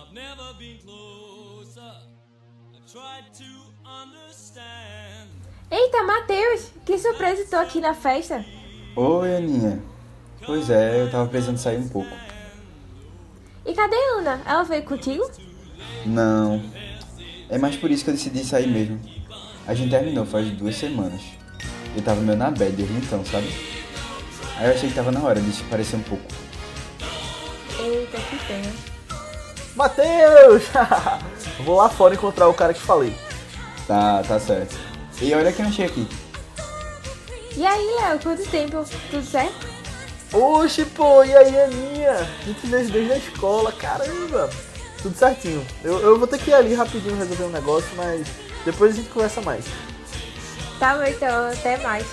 I've never been closer. I tried to understand. Eita, Matheus! Que surpresa, tô aqui na festa. Oi, Aninha. Pois é, eu tava precisando sair um pouco. E cadê a Ana? Ela veio contigo? Não. É mais por isso que eu decidi sair mesmo. A gente terminou faz duas semanas. Eu tava meio na bad desde então, sabe? Aí eu achei que tava na hora de se parecer um pouco. Eita, que pena. Matheus! Vou lá fora encontrar o cara que falei. Tá, tá certo. E olha quem eu achei aqui. E aí, Léo, quanto tempo? Tudo certo? Oxe, pô, e aí, Aninha? A gente fez desde a escola, caramba! Tudo certinho. Eu, eu vou ter que ir ali rapidinho resolver um negócio, mas depois a gente conversa mais. Tá bom, então, até mais.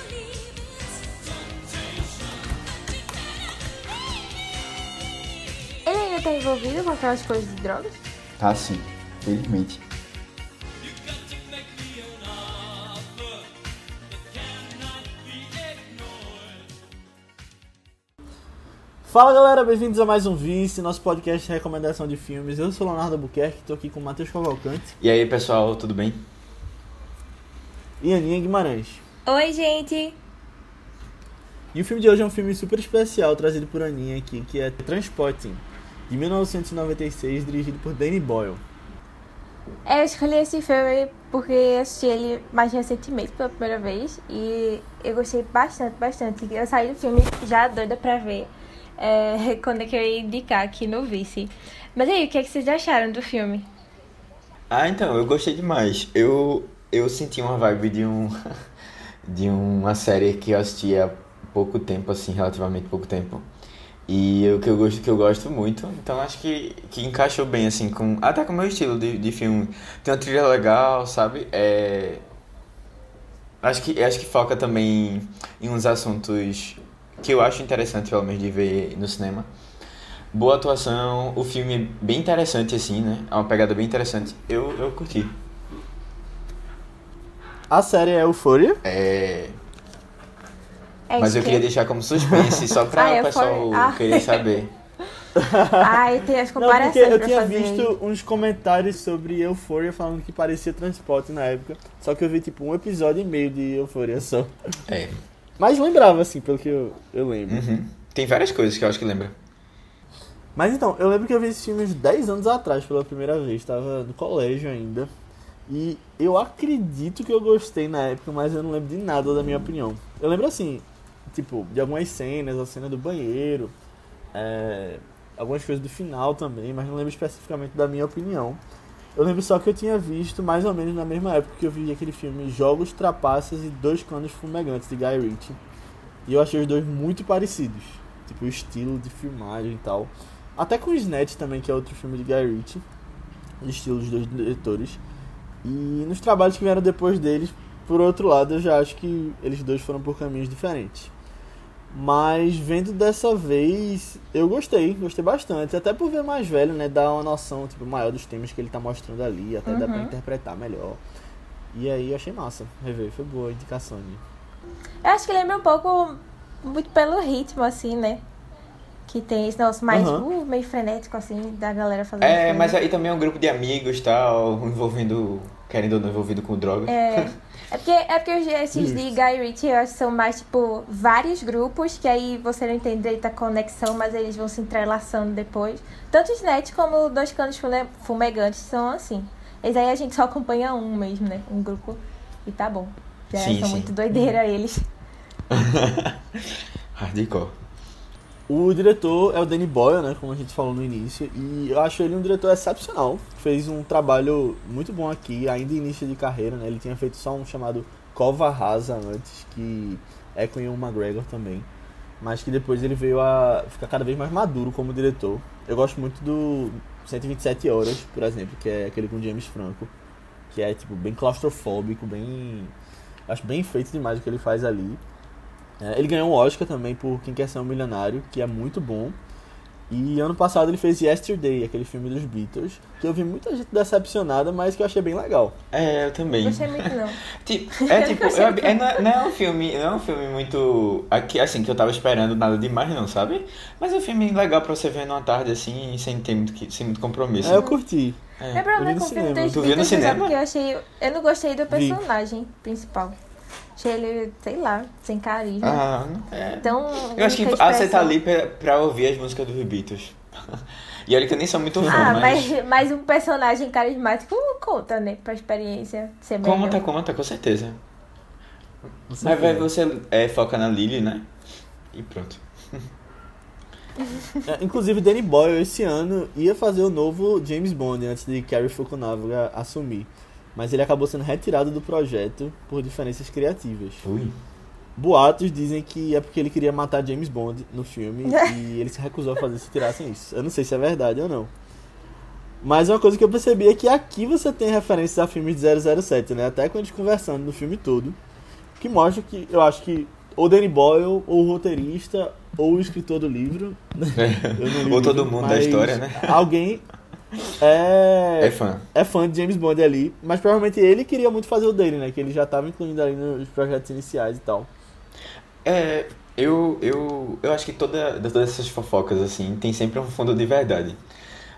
Ele tá envolvido com aquelas coisas de drogas? Tá sim, felizmente. Fala galera, bem-vindos a mais um Vice, nosso podcast de recomendação de filmes. Eu sou o Leonardo Albuquerque, tô aqui com o Matheus Cavalcante E aí pessoal, tudo bem? e Aninha Guimarães. Oi, gente! E o filme de hoje é um filme super especial trazido por Aninha aqui, que é Transporting, de 1996, dirigido por Danny Boyle. É, Eu escolhi esse filme porque assisti ele mais recentemente pela primeira vez e eu gostei bastante, bastante. Eu saí do filme já doida pra ver é, quando é que eu ia indicar aqui no Vice. Mas aí, o que, é que vocês acharam do filme? Ah, então, eu gostei demais. Eu, eu senti uma vibe de um de uma série que eu assisti há pouco tempo, assim, relativamente pouco tempo. E o que eu gosto, que eu gosto muito, então acho que, que encaixou bem, assim, com até com o meu estilo de, de filme. Tem uma trilha legal, sabe? É, acho que acho que foca também em uns assuntos que eu acho interessante, pelo menos, de ver no cinema. Boa atuação, o filme é bem interessante, assim, né? É uma pegada bem interessante. Eu, eu curti. A série é Euphoria. É... É Mas eu queria deixar como suspense, só pra Ah, o eu pessoal falei- ah. querer saber. Ai, tem as Não, comparações porque eu pra tinha fazer. visto uns comentários sobre Euphoria falando que parecia transporte na época. Só que eu vi tipo um episódio e meio de Euphoria só. É. Mas lembrava, assim, pelo que eu, eu lembro. Uhum. Tem várias coisas que eu acho que lembra. Mas então, eu lembro que eu vi esse filme uns 10 anos atrás pela primeira vez, tava no colégio ainda. E eu acredito que eu gostei na época, mas eu não lembro de nada da minha opinião. Eu lembro assim, tipo, de algumas cenas, a cena do banheiro, é, algumas coisas do final também, mas não lembro especificamente da minha opinião. Eu lembro só que eu tinha visto mais ou menos na mesma época que eu vi aquele filme Jogos, Trapaças e Dois Canos Fumegantes de Guy Ritchie. E eu achei os dois muito parecidos. Tipo, o estilo de filmagem e tal. Até com o Snatch também, que é outro filme de Guy Ritchie. O estilo dos dois diretores. E nos trabalhos que vieram depois deles, por outro lado, eu já acho que eles dois foram por caminhos diferentes. Mas vendo dessa vez, eu gostei, gostei bastante. Até por ver mais velho, né? Dar uma noção tipo, maior dos temas que ele tá mostrando ali, até dá pra Uhum. interpretar melhor. E aí eu achei massa rever, foi boa a indicação. Né? Eu acho que lembra um pouco, muito pelo ritmo, assim, né? Que tem esse negócio mais Aham. uh, meio frenético, assim, da galera fazendo É, mas aí também é um grupo de amigos tal, envolvendo, querendo ou não, envolvido com drogas. É, é porque, é porque os- esses de. Guy Ritchie eu acho que são mais, tipo, vários grupos, que aí você não entende direito a conexão, mas eles vão se entrelaçando depois. Tanto os Net como Dois Canos Fumegantes são assim. Esse aí a gente só acompanha um mesmo, né? Um grupo e tá bom. Já Sim, são sim. muito doideira eles. Hardcore. O diretor é o Danny Boyle, né, como a gente falou no início, e eu acho ele um diretor excepcional. Fez um trabalho muito bom aqui, ainda início de carreira, né? Ele tinha feito só um chamado Cova Rasa antes, que é com Ian McGregor também, mas que depois ele veio a ficar cada vez mais maduro como diretor. Eu gosto muito do 127 Horas, por exemplo, que é aquele com James Franco, que é tipo bem claustrofóbico, bem acho bem feito demais o que ele faz ali. É, ele ganhou um Oscar também por Quem Quer Ser um Milionário, que é muito bom. E ano passado ele fez Yesterday, aquele filme dos Beatles, que eu vi muita gente decepcionada, mas que eu achei bem legal. É, eu também. Não gostei muito, não. Tipo, é tipo, eu- é, não, é- não é um filme, não é um filme muito aqui, assim que eu tava esperando nada demais não, sabe? Mas é um filme legal pra você ver numa tarde assim, sem ter muito, que- sem muito compromisso. É, eu curti. É. Meu problema eu vi com o filme dos Tu viu no Beatles? Porque eu achei. Eu não gostei do Vi. personagem principal. Achei ele, sei lá, sem carisma. Ah, é. Então. Eu acho que ah, você tá expressão- ali pra, pra ouvir as músicas dos Beatles. E olha que eu nem sou muito fã, Ah, mas. mas, mas um personagem carismático conta, né? Pra experiência ser melhor. Conta, conta, com certeza. Você Mas vai, você é, foca na Lily, né? E pronto. É, inclusive, Danny Boyle esse ano ia fazer o novo James Bond antes de Cary Fukunaga assumir. Mas ele acabou sendo retirado do projeto por diferenças criativas. Ui. Boatos dizem que é porque ele queria matar James Bond no filme e ele se recusou a fazer se tirassem isso. Eu não sei se é verdade ou não. Mas uma coisa que eu percebi é que aqui você tem referências a filmes de 007, né? Até quando a gente conversando no filme todo. Que mostra que eu acho que ou Danny Boyle, ou o roteirista, ou o escritor do livro. Eu não li o Ou todo mundo da história, né? Alguém é, É fã. é fã de James Bond ali, mas provavelmente ele queria muito fazer o dele, né? Que ele já estava incluindo ali nos projetos iniciais e tal. É, eu, eu, eu acho que toda, todas essas fofocas, assim, tem sempre um fundo de verdade.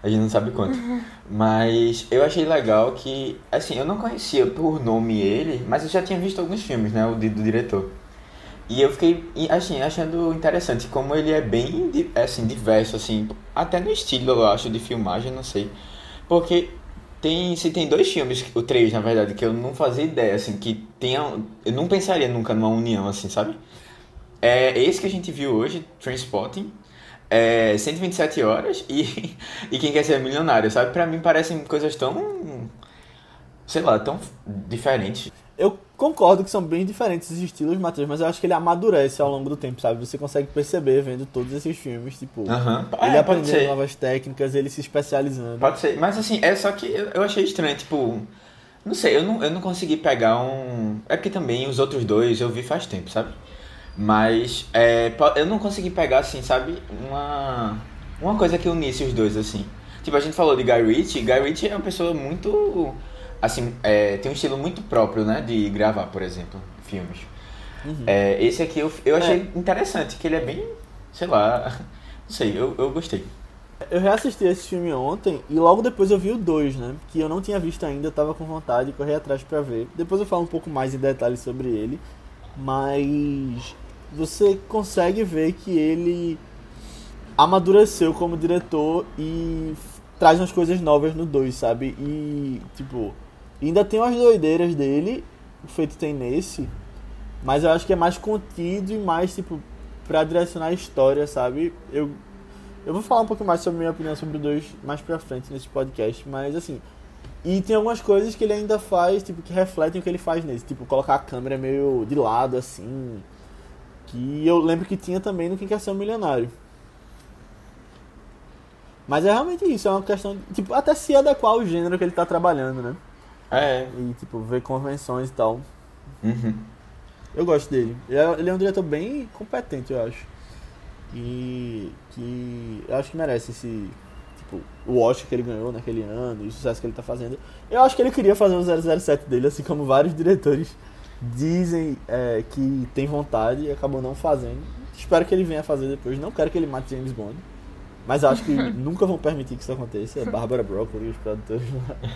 A gente não sabe quanto. Mas eu achei legal que, assim, eu não conhecia por nome ele, mas eu já tinha visto alguns filmes, né, o de- do diretor. E eu fiquei, assim, achando interessante como ele é bem, assim, diverso, assim, até no estilo, eu acho, de filmagem, não sei. Porque tem, se tem dois filmes, ou três, na verdade, que eu não fazia ideia, assim, que tenham, eu não pensaria nunca numa união, assim, sabe? É esse que a gente viu hoje, Transpotting, é 127 horas e, e Quem Quer Ser Milionário, sabe? Pra mim parecem coisas tão, sei lá, tão diferentes. Eu concordo que são bem diferentes os estilos, Matheus, mas eu acho que ele amadurece ao longo do tempo, sabe? Você consegue perceber vendo todos esses filmes, tipo, ele É, aprendendo novas técnicas, ele se especializando. Pode ser, mas assim, é só que eu, achei estranho, tipo, não sei, eu não, eu não consegui pegar um. É porque também os outros dois eu vi faz tempo, sabe? Mas é, eu não consegui pegar, assim, sabe, uma, uma coisa que unisse os dois, assim. Tipo, a gente falou de Guy Ritchie, Guy Ritchie é uma pessoa muito, assim, é, tem um estilo muito próprio, né, de gravar, por exemplo, filmes. É, esse aqui eu, eu achei interessante, que ele é bem, sei lá, não sei, eu, eu gostei. Eu reassisti esse filme ontem e logo depois eu vi o 2, né? Que eu não tinha visto ainda, eu tava com vontade de correr atrás pra ver. Depois eu falo um pouco mais em detalhes sobre ele, mas você consegue ver que ele amadureceu como diretor e traz umas coisas novas no 2, sabe? E, tipo, ainda tem umas doideiras dele, o feito tem nesse, mas eu acho que é mais contido e mais, tipo, pra direcionar a história, sabe? Eu eu vou falar um pouco mais sobre a minha opinião sobre o 2 mais pra frente nesse podcast, mas assim. E tem algumas coisas que ele ainda faz, tipo, que refletem o que ele faz nesse. Tipo, colocar a câmera meio de lado, assim. Que eu lembro que tinha também no Quem Quer Ser um Milionário. Mas é realmente isso, é uma questão de, tipo, até se adequar ao gênero que ele tá trabalhando, né? É, E, tipo, ver convenções e tal. uhum. Eu gosto dele. Ele é, ele é um diretor bem competente, eu acho. E que eu acho que merece esse. Tipo, o Oscar que ele ganhou naquele ano e o sucesso que ele tá fazendo. Eu acho que ele queria fazer um 007 dele, assim como vários diretores dizem é, que tem vontade e acabam não fazendo. Espero que ele venha fazer depois. Não quero que ele mate James Bond. Mas acho que nunca vão permitir que isso aconteça. Bárbara Broccoli, os produtores.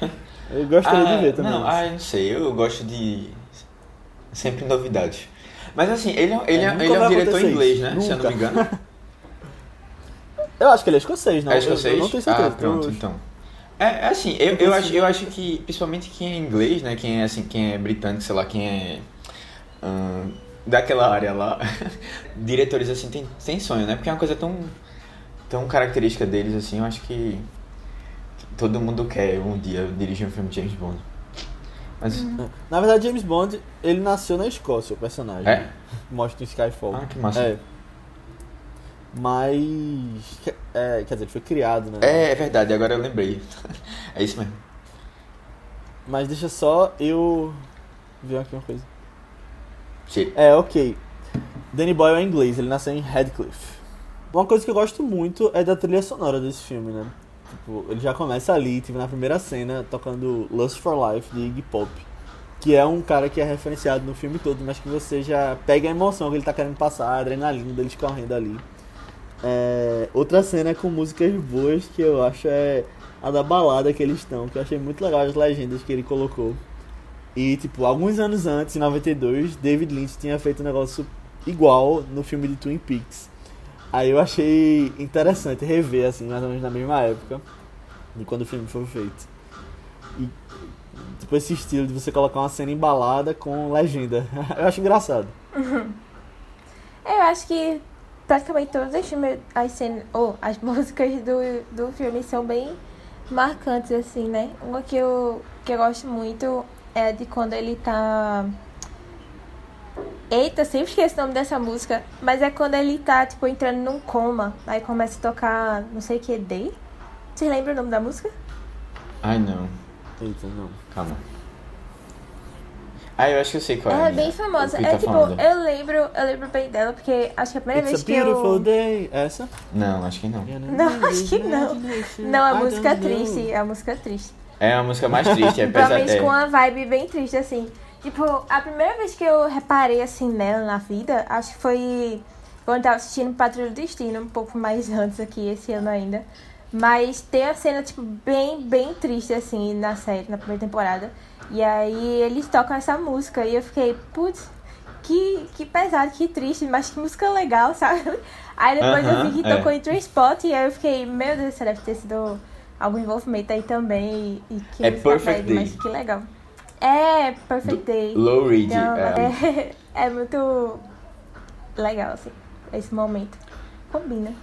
Eu gostaria Ah, de ver também. Não, ah, eu não sei, eu gosto de. Sempre novidades. Mas assim, ele, é- ele, É, é, nunca ele é um diretor inglês, isso, né? Se eu não nunca. me engano. Eu acho que ele é escocês, não. é Eu- escocês? Eu, não tenho certeza. Ah, pronto, Eu- então. É, é assim, eu, eu, acho, eu acho que, principalmente quem é inglês, né? Quem é assim, quem é britânico, sei lá, quem é. hum, daquela área lá, diretores assim tem, tem sonho, né? Porque é uma coisa tão, tão característica deles, assim, eu acho que todo mundo quer um dia dirigir um filme de James Bond. Mas. Na verdade, James Bond, ele nasceu na Escócia, o personagem. É? Mostra em Skyfall. Ah, que massa. É. Mas. É, quer dizer, ele foi criado, né? É, é verdade, agora eu lembrei. É isso mesmo. Mas deixa só eu ver aqui uma coisa. Che- É, ok. Danny Boyle é inglês, ele nasceu em Radcliffe. Uma coisa que eu gosto muito é da trilha sonora desse filme, né? Tipo, ele já começa ali, tipo, na primeira cena, tocando Lust for Life de Iggy Pop. Que é um cara que é referenciado no filme todo, mas que você já pega a emoção que ele tá querendo passar, a adrenalina deles correndo ali. É, outra cena é com músicas boas que eu acho é a da balada que eles estão, que eu achei muito legal as legendas que ele colocou. E, tipo, alguns anos antes, em 92, David Lynch tinha feito um negócio igual no filme de Twin Peaks. Aí eu achei interessante rever, assim, mais ou menos na mesma época de quando o filme foi feito. E, tipo, esse estilo de você colocar uma cena embalada com legenda. eu acho engraçado. Eu acho que praticamente todas as, filmes, as, cenas, ou as músicas do, do filme são bem marcantes, assim, né? Uma que eu, que eu gosto muito é de quando ele tá. Eita, sempre esqueço o nome dessa música. Mas é quando ele tá, tipo, entrando num coma. Aí começa a tocar não sei o que, Day. Vocês lembram o nome da música? Ai, não. Eita, não. Calma. Ah, eu acho que eu sei qual é. É bem famosa. É tá tipo, falando. eu lembro, eu lembro bem dela, porque acho que a primeira It's vez a que beautiful eu. day. Essa? Não, acho que não. Não, acho que não. Não, a música é triste. É a música é triste. É a música mais triste, é pesada. Provavelmente É. com uma vibe bem triste, assim. Tipo, a primeira vez que eu reparei, assim, nela na vida, acho que foi quando eu tava assistindo Patrulha do Destino, um pouco mais antes aqui, esse ano ainda. Mas tem a cena, tipo, bem, bem triste, assim, na série, na primeira temporada. E aí eles tocam essa música e eu fiquei, putz, que, que pesado, que triste, mas que música legal, sabe? Aí depois eu Aham, vi que é. tocou em Transport e aí eu fiquei, meu Deus, isso deve ter sido algum envolvimento aí também. E, e que É Perfect bad, mas Day. que legal. É, Perfect Day. Low Reed. Então, é. é, é muito legal, assim, esse momento. Combina.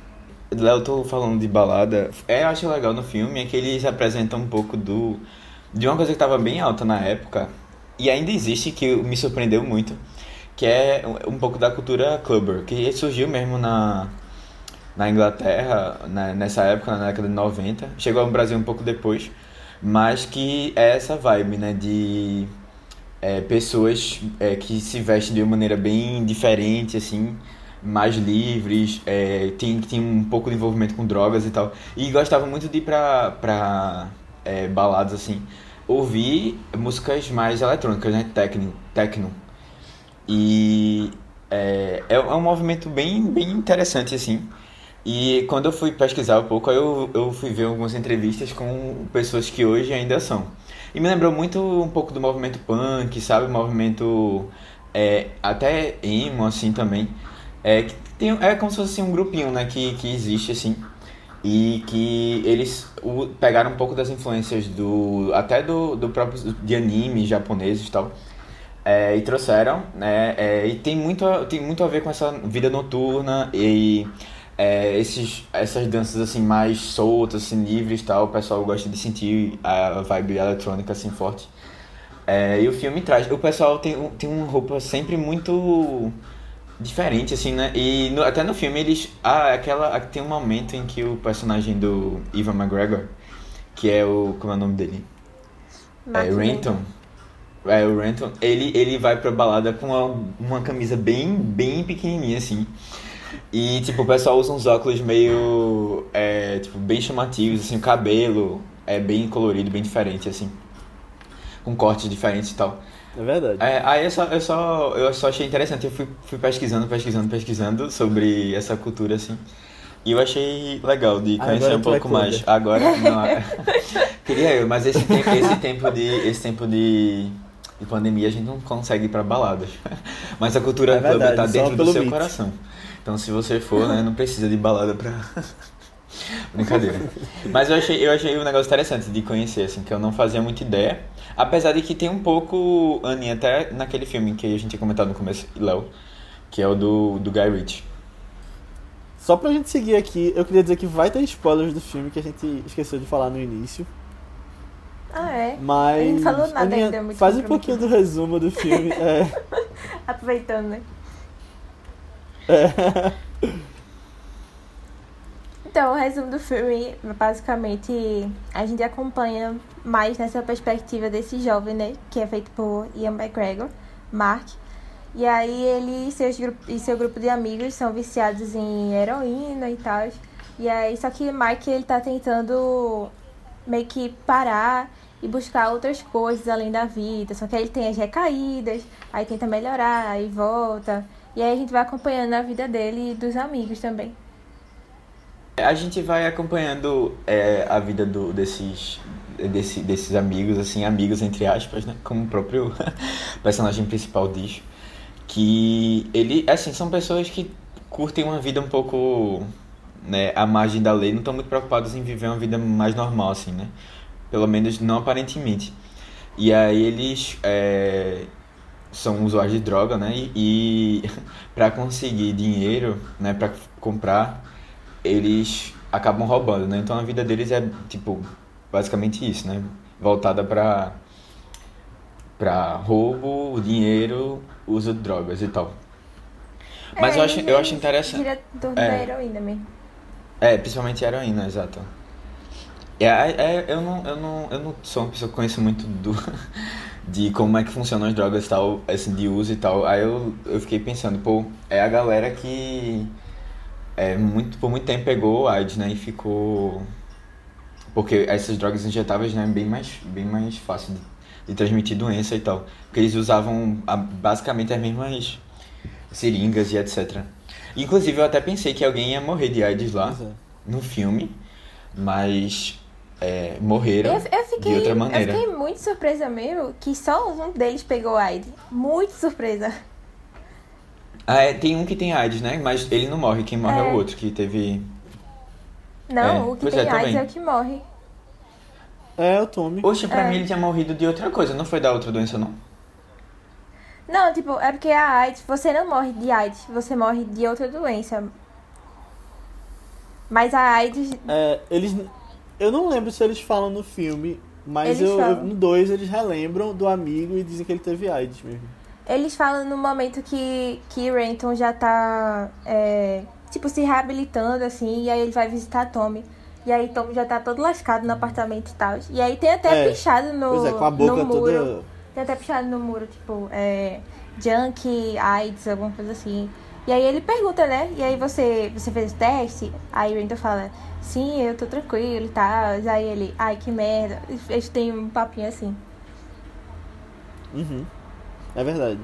Léo, tô falando de balada. É, eu acho legal no filme é que eles apresentam um pouco do de uma coisa que tava bem alta na época e ainda existe que me surpreendeu muito, que é um pouco da cultura clubber, que surgiu mesmo na na Inglaterra, né, nessa época, na década de 90. Chegou ao Brasil um pouco depois, mas que é essa vibe, né, de é, pessoas é, que se vestem de uma maneira bem diferente, assim, mais livres, é, tem, tem um pouco de envolvimento com drogas e tal. E gostava muito de ir pra, pra é, baladas, assim, ouvir músicas mais eletrônicas, né, techno, techno. E é, é um movimento bem, bem interessante, assim. E quando eu fui pesquisar um pouco, eu, eu fui ver algumas entrevistas com pessoas que hoje ainda são. E me lembrou muito um pouco do movimento punk, sabe? O movimento é, até emo, assim, também. É, que tem, é como se fosse assim, um grupinho, né? Que, que existe, assim. E que eles o- pegaram um pouco das influências do... Até do, do próprio... De animes japoneses e tal. É, e trouxeram, né? é, e tem muito, tem muito a ver com essa vida noturna e é, esses, essas danças assim mais soltas, assim, livres tal. O pessoal gosta de sentir a vibe eletrônica assim forte. É, e o filme traz. O pessoal tem, tem uma roupa sempre muito diferente, assim, né? E no- até no filme eles. Ah, aquela. Tem um momento em que o personagem do Ivan McGregor, que é o. Como é o nome dele? É, Renton. É, o Renton, ele, ele vai pra balada com uma, uma camisa bem, bem pequenininha, assim. E, tipo, o pessoal usa uns óculos meio, é, tipo, bem chamativos, assim, o cabelo é bem colorido, bem diferente, assim. Com cortes diferentes e tal. É verdade. É, aí eu só, eu só, eu só achei interessante, eu fui, fui pesquisando, pesquisando, pesquisando sobre essa cultura, assim. E eu achei legal de conhecer Agora um é pouco mais. clubber. Agora, não. é. Queria eu, mas esse tempo, esse tempo de. Esse tempo de. de pandemia a gente não consegue ir pra baladas. Mas a cultura É verdade, tá só dentro do seu beat. coração. Então se você for, né, não precisa de balada pra. Brincadeira. Mas eu achei, eu achei um negócio interessante de conhecer, assim, que eu não fazia muita ideia. Apesar de que tem um pouco, Aninha, até naquele filme que a gente tinha comentado no começo, Léo, que é o do, do Guy Ritchie. Só pra gente seguir aqui, eu queria dizer que vai ter spoilers do filme que a gente esqueceu de falar no início. Ah, é? Mas. A gente falou nada Aninha, ainda, muito Faz um pouquinho do resumo do filme. é. Aproveitando, né? Então, o resumo do filme, basicamente, a gente acompanha mais nessa perspectiva desse jovem, né? Que é feito por Ian McGregor, Mark. E aí ele e, seus, e seu grupo de amigos são viciados em heroína e tal. E aí, só que Mike ele tá tentando meio que parar e buscar outras coisas além da vida. Só que aí ele tem as recaídas, aí tenta melhorar, aí volta. E aí a gente vai acompanhando a vida dele e dos amigos também. A gente vai acompanhando é, a vida do, desses, desse, desses amigos, assim, amigos entre aspas, né? Como o próprio personagem principal diz. Que ele, assim, são pessoas que curtem uma vida um pouco né, à margem da lei, não estão muito preocupados em viver uma vida mais normal, assim, né? Pelo menos não aparentemente. E aí eles é, são usuários de droga, né? E, e para conseguir dinheiro, né, para comprar, eles acabam roubando, né? Então a vida deles é tipo basicamente isso, né? Voltada para para roubo, dinheiro, uso de drogas e tal. Mas eu É, acho, ele eu acho interessante. Gira torno É. da heroína mesmo. É, principalmente heroína, exato. É, é, eu, não, eu, não, eu não sou uma pessoa que conheço muito do, de como é que funcionam as drogas e tal, assim, de uso e tal. Aí eu, eu fiquei pensando, pô, é a galera que é, muito, por muito tempo pegou AIDS, né, e ficou... Porque essas drogas injetáveis, né, é bem mais, bem mais fácil de, de transmitir doença e tal. Porque eles usavam a- basicamente as mesmas seringas e etc. Inclusive, eu até pensei que alguém ia morrer de AIDS lá é. no filme, mas é, morreram Eu, eu fiquei, de outra eu maneira. fiquei muito surpresa mesmo que só um deles pegou AIDS. Muito surpresa. Ah, é, tem um que tem AIDS, né? Mas ele não morre, quem morre é, É. o outro que teve. Não, É, o que pois tem é, AIDS também. é o que morre. É, o Tommy. Poxa, pra É. mim ele tinha morrido de outra coisa, não foi da outra doença, não? Não, tipo, é porque a AIDS, você não morre de AIDS, você morre de outra doença. Mas a AIDS, É, eles. Eu não lembro se eles falam no filme, mas eu, eu- no 2 eles relembram do amigo e dizem que ele teve AIDS mesmo. eles falam no momento que, que Renton já tá, é, tipo, se reabilitando, assim, e aí ele vai visitar Tommy. E aí Tommy já tá todo lascado no apartamento e tal. E aí tem até É, pichado no, pois é, com a boca muro. toda. Tem até pichado no muro, tipo, é, junk, AIDS, alguma coisa assim. E aí ele pergunta, né? E aí você, você fez o teste? Aí o Renton fala, sim, eu tô tranquilo e tal. Aí ele, ai, que merda. Eles têm um papinho assim. Uhum. É verdade.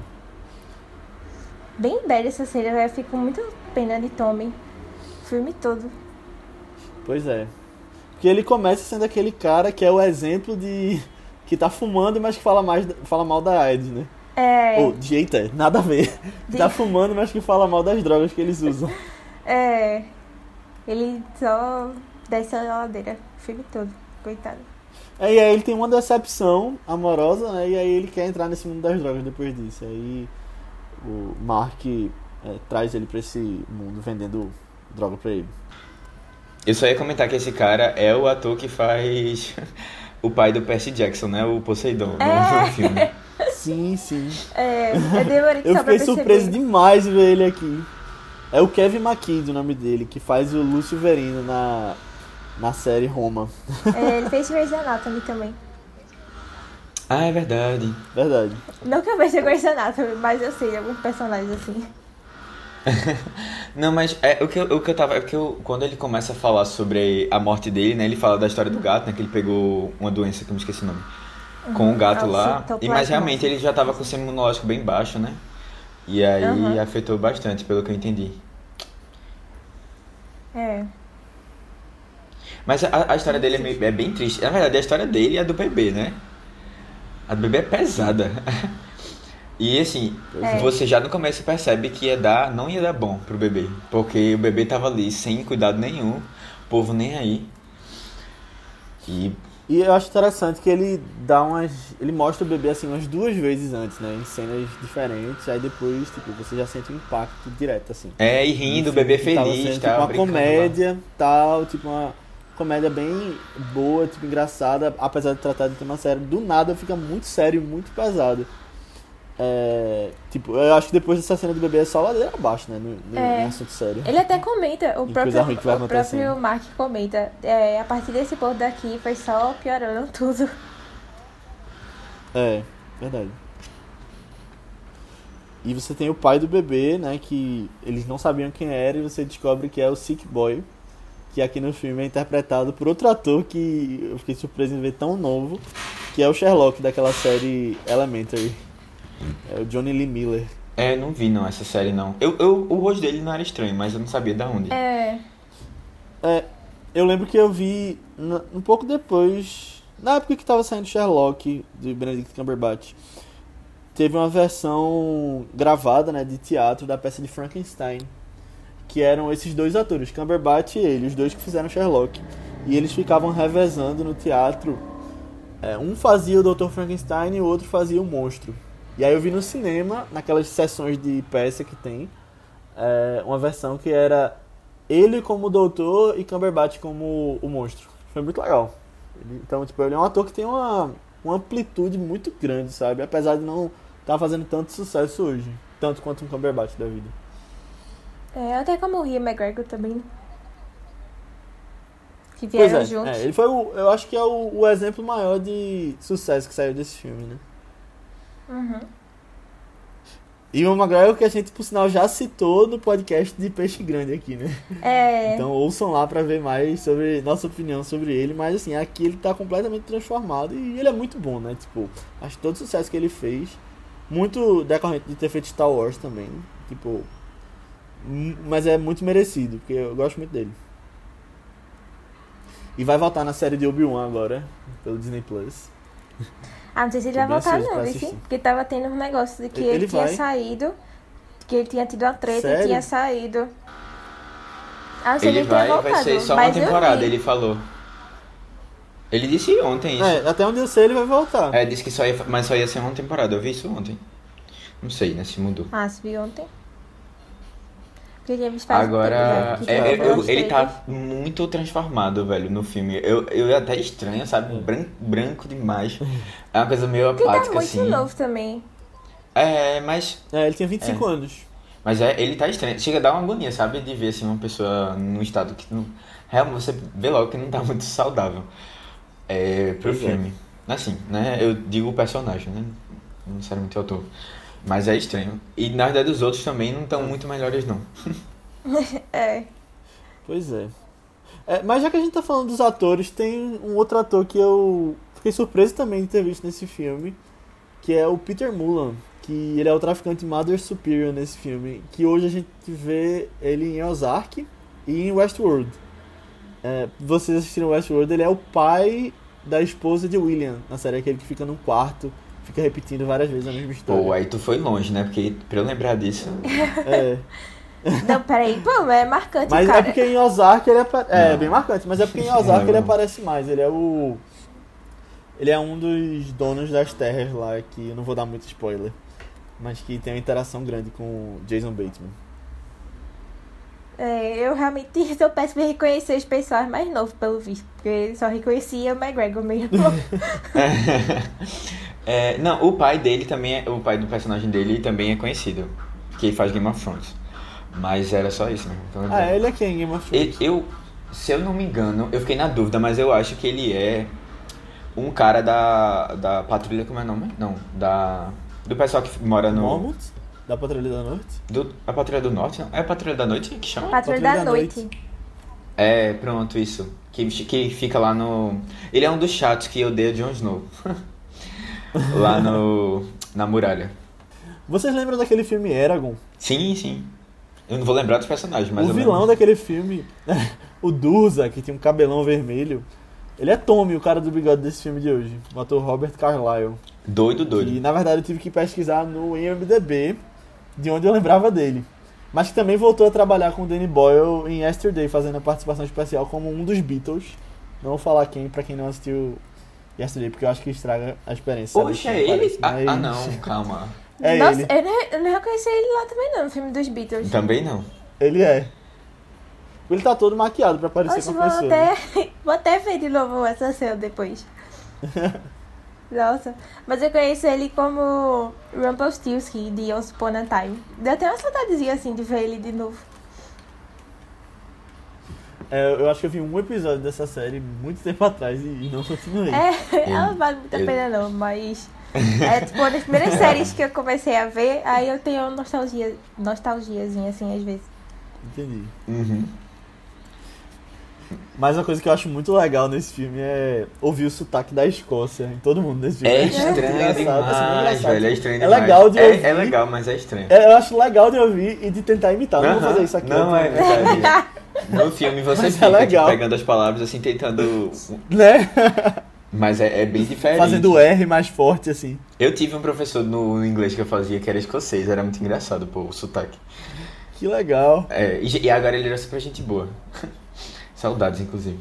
Bem bad essa cena. Eu fico com muita pena de Tommy. O filme todo. Pois é. Porque ele começa sendo aquele cara que é o exemplo de. que tá fumando, mas que fala, mais, fala mal da AIDS, né? É. Ou, de jeito é, nada a ver. De- Tá fumando, mas que fala mal das drogas que eles usam. É. Ele só desce a ladeira o filme todo. Coitado. É, e aí ele tem uma decepção amorosa, né? E aí ele quer entrar nesse mundo das drogas depois disso. Aí o Mark é, traz ele pra esse mundo vendendo droga pra ele. Eu só ia comentar que esse cara é o ator que faz o pai do Percy Jackson, né? O Poseidon no- É. no filme. Sim, sim. É. Eu demorei Eu fiquei surpreso demais de ver ele aqui. É o Kevin McKidd o nome dele, que faz o Lúcio Verino na, na série Roma. É, ele fez Grey's Anatomy também. Ah, é verdade. Verdade. Não que eu veja Grey's Anatomy, mas eu sei alguns personagens assim. Não, mas é, o, que eu, o que eu tava. É que eu, quando ele começa a falar sobre a morte dele, né? Ele fala da história do gato, né? Que ele pegou uma doença que eu me esqueci o nome. Com o gato Ah, lá. E, mas realmente ele já tava com o sistema imunológico bem baixo, né? E aí Aham. afetou bastante, pelo que eu entendi. É. Mas a, a história dele é, meio- é bem triste. Na verdade, a história dele é a do bebê, né? A do bebê é pesada. E assim, É. você já no começo percebe que ia dar, não ia dar bom pro bebê. Porque o bebê tava ali sem cuidado nenhum, o povo nem aí. E E eu acho interessante que ele dá umas. Ele mostra o bebê assim umas duas vezes antes, né? Em cenas diferentes. Aí depois, tipo, você já sente o impacto direto, assim. é, e rindo, o Um bebê tava feliz, sendo, tal. Tipo, uma brincando lá. comédia, tal, tipo, uma comédia bem boa, tipo, engraçada, apesar de tratar de tema sério. Do nada fica muito sério, muito pesado. É, tipo, eu acho que depois dessa cena do bebê é só ladeira abaixo, né? No, no, É. em assunto sério. Ele até comenta, o E próprio, o próprio. Mark comenta, é, a partir desse ponto daqui foi só piorando tudo. É, verdade. E você tem o pai do bebê, né? Que eles não sabiam quem era e você descobre que é o Sick Boy. Que aqui no filme é interpretado por outro ator que eu fiquei surpreso em ver tão novo. Que é o Sherlock daquela série Elementary. É o Johnny Lee Miller. É, não vi não essa série não. Eu, eu, o rosto dele não era estranho, mas eu não sabia de onde. É. É, eu lembro que eu vi um pouco depois, na época que tava saindo Sherlock de Benedict Cumberbatch, teve uma versão gravada, né, de teatro da peça de Frankenstein, que eram esses dois atores, Cumberbatch e ele, os dois que fizeram Sherlock. E eles ficavam revezando no teatro. É, um fazia o Dr. Frankenstein e o outro fazia o monstro. E aí eu vi no cinema, naquelas sessões de peça que tem, é, uma versão que era ele como o doutor e Cumberbatch como o monstro. Foi muito legal. Ele- então, tipo, ele é um ator que tem uma, uma amplitude muito grande, sabe? Apesar de não estar fazendo tanto sucesso hoje. Tanto quanto um Cumberbatch da vida. É, até como o Ian McGregor também. Que Pois vieram é, juntos. é, ele foi o, eu acho que é o, o exemplo maior de sucesso que saiu desse filme, né? Uhum. E o que a gente, por sinal, já citou no podcast de Peixe Grande aqui, né? É. Então ouçam lá pra ver mais sobre nossa opinião sobre ele, mas assim, aqui ele tá completamente transformado e ele é muito bom, né? Tipo, acho que todo o sucesso que ele fez, muito decorrente de ter feito Star Wars também, tipo, m- mas é muito merecido, porque eu gosto muito dele. E vai voltar na série de Obi-Wan agora, pelo Disney Plus. Ah, não sei se ele vai voltar não, viu? Porque tava tendo um negócio de que Ele ele, tinha vai. saído. Que ele tinha tido uma treta Sério? e tinha saído. Ah, não sei Ele ter vai, voltado, vai ser só uma temporada, ele falou. Ele disse ontem isso. É, até onde eu sei ele vai voltar. É, disse que só ia, mas só ia ser uma temporada. Eu vi isso ontem. Não sei, né, se mudou. Ah, se viu ontem. Ele Agora, que é, foi eu- ele tá muito transformado, velho, no filme. Eu, eu até estranho, sabe? Branco, branco demais. É uma coisa meio tá apática, muito assim. novo também. É, mas. É, ele tinha 25 anos. Mas é, ele tá estranho. Chega a dar uma agonia, sabe? De ver assim, uma pessoa num estado que não. Realmente você vê logo que não tá muito saudável. É, pro Pois é. filme. Assim, né? Eu digo o personagem, né? Não necessariamente o autor. Mas é estranho. E na verdade os outros também não estão muito melhores, não. É. Pois é. É, Mas já que a gente tá falando dos atores, tem um outro ator que eu fiquei surpreso também de ter visto nesse filme, que é o Peter Mullan, que ele é o traficante Mother Superior nesse filme, que hoje a gente vê ele em Ozark e em Westworld. É, vocês assistiram Westworld, ele é o pai da esposa de William, na série aquele que fica num quarto, fica repetindo várias vezes a mesma história. Pô, aí tu foi longe, né? Porque pra eu lembrar disso. É. Não, peraí, pô, é marcante, Mas cara. é porque em Ozark ele é Não. bem marcante, mas é porque em Ozark Não, ele aparece mais. Ele é o ele é um dos donos das terras lá que eu não vou dar muito spoiler, mas que tem uma interação grande com o Jason Bateman. É, eu realmente sou péssima em reconhecer os pessoais mais novos, pelo visto. Porque só reconhecia o McGregor mesmo. É, não, o pai dele também é. O pai do personagem dele também é conhecido. Que faz Game of Thrones. Mas era só isso eu lembrei. Ah, ele é quem em Game of Ele- Thrones? eu, se eu não me engano, eu fiquei na dúvida, mas eu acho que ele é um cara da, da patrulha, como é o nome? Não, da do pessoal que mora no Mormont, da Patrulha da Noite. do, a patrulha do norte, não? É a patrulha da noite que chama? Patrulha Patrulha da da noite. É, pronto, isso. Que, que fica lá no. Ele é um dos chatos que odeia Jon Snow. lá no. Na muralha. Vocês lembram daquele filme Eragon? Sim, sim. Eu não vou lembrar dos personagens, mas o vilão lembro. daquele filme, o Durza, que tinha um cabelão vermelho, ele é Tommy, o cara do bigode desse filme de hoje, o ator Robert Carlyle. Doido, doido. E na verdade eu tive que pesquisar no IMDB de onde eu lembrava dele. Mas que também voltou a trabalhar com o Danny Boyle em Yesterday, fazendo a participação especial como um dos Beatles. Não vou falar quem, pra quem não assistiu Yesterday, porque eu acho que estraga a experiência. Poxa, Não é ele? parece, Ah, mas- ah, não, calma. É Nossa, ele. eu não, eu não reconheci ele lá também não, no filme dos Beatles. Também não. Ele é. Ele tá todo maquiado pra parecer Oxe, com vou a pessoa. né? até, vou até ver de novo essa cena depois. Nossa, mas eu conheço ele como Rumpelstiltskin de Once Upon a Time. Deu até uma saudadezinha assim de ver ele de novo. É, eu acho que eu vi um episódio dessa série muito tempo atrás e não continuei. É, ela vale muito a pena não, mas É tipo uma das primeiras séries que eu comecei a ver, aí eu tenho nostalgia, nostalgiazinha assim às vezes. Entendi. Uhum. Mas uma coisa que eu acho muito legal nesse filme é ouvir o sotaque da Escócia em todo mundo nesse filme. É muito estranho engraçado, demais, assim, engraçado. velho. É estranho É demais. legal de É- ouvir. É, legal, mas é estranho. É, eu acho legal de ouvir e de tentar imitar. Não vou Aham. fazer isso aqui. Não, é verdade. No filme você Mas é fica tipo, legal. pegando as palavras assim, tentando. Né? Mas é, é bem diferente. Fazendo o R mais forte, assim. Eu tive um professor no inglês que eu fazia que era escocês, era muito engraçado, pô, o sotaque. Que legal. É, e, e agora ele era super gente boa. Saudades, inclusive.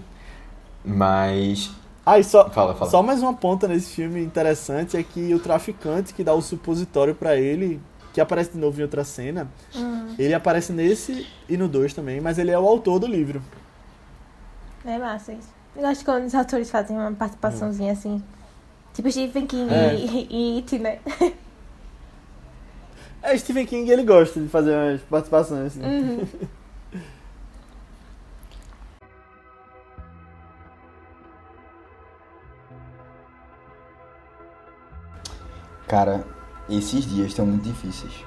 Mas. Ah, e só, Fala, fala. só mais uma ponta nesse filme interessante é que o traficante que dá o supositório pra ele, que aparece de novo em outra cena, ele aparece nesse e no 2 também, mas ele é o autor do livro. É massa isso. Eu gosto quando os atores fazem uma participaçãozinha assim. Tipo Stephen King É. e, e It, né? É, Stephen King ele gosta de fazer umas participações assim. Uhum. Cara, esses dias estão muito difíceis.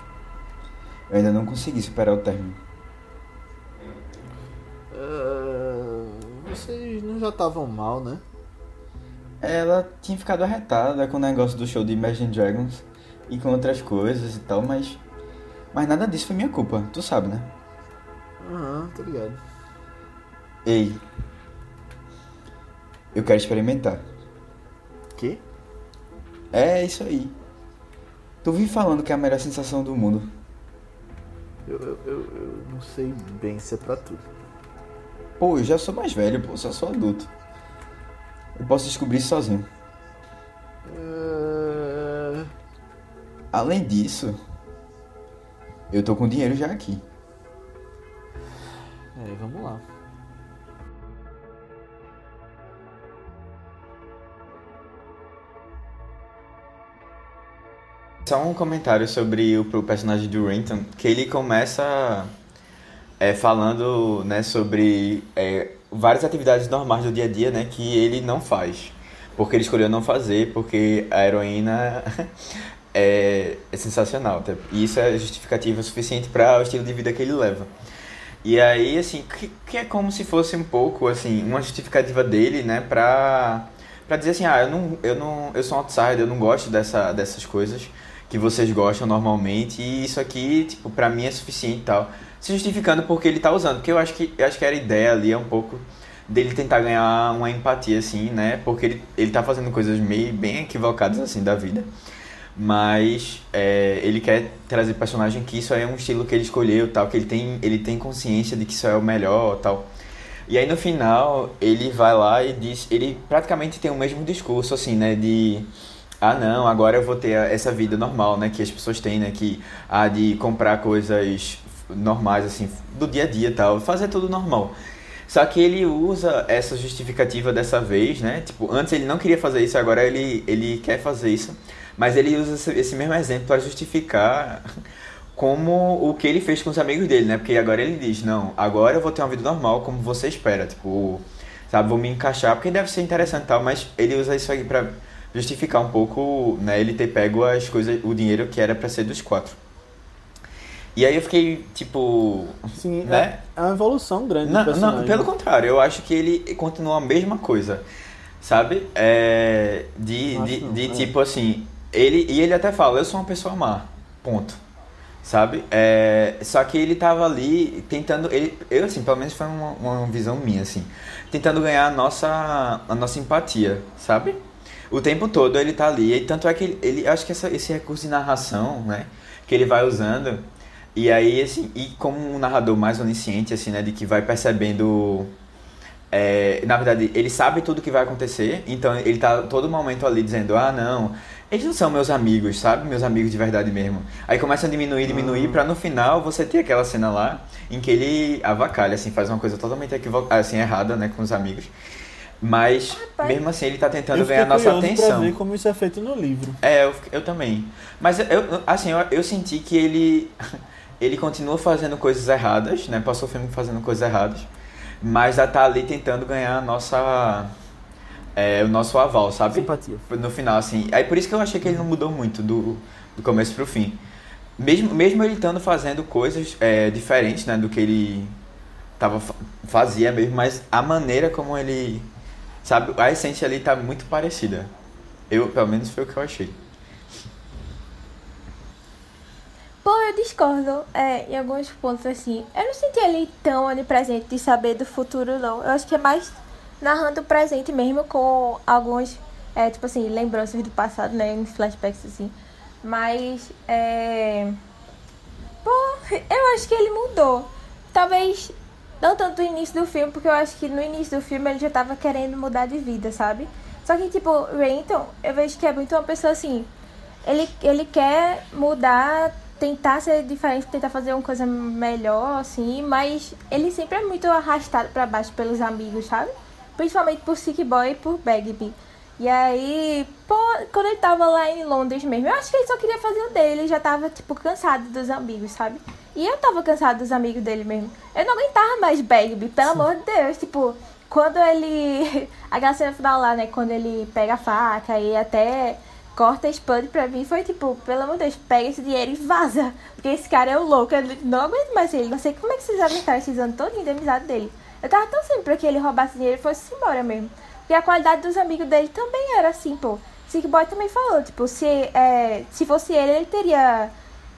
Eu ainda não consegui superar o término. Ah, vocês não já estavam mal, né? Ela tinha ficado arretada com o negócio do show de Imagine Dragons e com outras coisas e tal, mas. Mas nada disso foi minha culpa, tu sabe, né? Aham, tô ligado. Ei. Eu quero experimentar. Que? É isso aí. Tu vive falando que é a melhor sensação do mundo. Eu, eu, eu, eu não sei bem se é pra tudo. Pô, eu já sou mais velho, pô, só sou adulto. Eu posso descobrir isso sozinho. Ah, Além disso, eu tô com dinheiro já aqui. É, vamos lá. Só um comentário sobre o, personagem do Renton, que ele começa é, falando né, sobre é, várias atividades normais do dia a dia né, que ele não faz. Porque ele escolheu não fazer, porque a heroína é, é sensacional. tá? E isso é justificativa suficiente para o estilo de vida que ele leva. E aí, assim, que, que é como se fosse um pouco, assim, uma justificativa dele, né, pra, pra dizer assim, ah, eu não, eu não, eu sou um outsider, eu não gosto dessa, dessas coisas que vocês gostam normalmente, e isso aqui, tipo, pra mim é suficiente e tal. Se justificando porque ele tá usando, porque eu acho que, eu acho que era ideia ali é um pouco dele tentar ganhar uma empatia, assim, né, porque ele, ele tá fazendo coisas meio, bem equivocadas, assim, da vida. Mas é, ele quer trazer personagem que isso é um estilo que ele escolheu, tal, que ele tem, ele tem consciência de que isso é o melhor, tal. E aí no final ele vai lá e diz, ele praticamente tem o mesmo discurso assim, né, de ah não, agora eu vou ter essa vida normal, né, que as pessoas têm, né, que ah de comprar coisas normais assim, do dia a dia, tal, fazer tudo normal. Só que ele usa essa justificativa dessa vez, né? Tipo, antes ele não queria fazer isso, agora ele, ele quer fazer isso. Mas ele usa esse, mesmo exemplo para justificar como o que ele fez com os amigos dele, né? Porque agora ele diz, não, agora eu vou ter uma vida normal como você espera, tipo, sabe, vou me encaixar, porque deve ser interessante e tal, mas ele usa isso aí pra justificar um pouco, né, ele ter pego as coisas, o dinheiro que era pra ser dos quatro. E aí eu fiquei, tipo, Sim, né? é, é uma evolução grande Não, do personagem. não, pelo contrário, eu acho que ele continua a mesma coisa, sabe? É, de de, não, de é. tipo assim, ele, e ele até fala, eu sou uma pessoa má, ponto. Sabe? É, só que ele tava ali tentando, ele, eu assim, pelo menos foi uma, uma visão minha, assim, tentando ganhar a nossa, a nossa empatia, sabe? O tempo todo ele tá ali, e tanto é que ele, ele acho que essa, esse recurso de narração, né, que ele vai usando, e aí, assim, e como um narrador mais onisciente, assim, né, de que vai percebendo é, na verdade, ele sabe tudo que vai acontecer, então ele tá todo momento ali dizendo, ah, não, eles não são meus amigos, sabe? Meus amigos de verdade mesmo. Aí começa a diminuir, diminuir, pra no final você ter aquela cena lá em que ele avacalha, assim, faz uma coisa totalmente equivocada, assim, errada, né, com os amigos. Mas, mesmo assim, ele tá tentando eu ganhar nossa atenção. ver como isso é feito no livro. É, eu, eu também. Mas eu, assim, eu, eu senti que ele ele continua fazendo coisas erradas, né? Passou o filme fazendo coisas erradas, mas já tá ali tentando ganhar a nossa é, o nosso aval, sabe? Simpatia. No final, assim. Aí por isso que eu achei que ele não mudou muito do, do começo pro fim. Mesmo, mesmo ele estando fazendo coisas é, diferentes, né, do que ele tava, fa- fazia mesmo, mas a maneira como ele. Sabe, a essência ali tá muito parecida. Eu, pelo menos, foi o que eu achei. Pô, eu discordo é, em alguns pontos assim. Eu não senti ele tão onipresente de saber do futuro, não. Eu acho que é mais narrando o presente mesmo com alguns, é, tipo assim, lembranças do passado, né? Em flashbacks assim. Mas, é. Pô, eu acho que ele mudou. Talvez não tanto no início do filme, porque eu acho que no início do filme ele já tava querendo mudar de vida, sabe? Só que, tipo, Renton, eu vejo que é muito uma pessoa assim. Ele, ele quer mudar, tentar ser diferente, tentar fazer uma coisa melhor, assim, mas ele sempre é muito arrastado pra baixo pelos amigos, sabe? Principalmente por Sick Boy e por Bagby. E aí, pô, quando ele tava lá em Londres mesmo, eu acho que ele só queria fazer o dele, ele já tava, tipo, cansado dos amigos, sabe? E eu tava cansado dos amigos dele mesmo. Eu não aguentava mais Bagby, pelo amor de Deus, tipo, quando ele. Aquela cena final lá, né? Quando ele pega a faca e até corta a expande pra mim, foi tipo, pelo amor de Deus, pega esse dinheiro e vaza. Porque esse cara é o louco, eu não aguento mais ele. Não sei como é que vocês aguentaram esses anos de amizade dele. Eu tava tão sempre pra que ele roubasse dinheiro e fosse embora mesmo. E a qualidade dos amigos dele também era assim, pô. Sick Boy também falou, tipo, se, é, se fosse ele, ele teria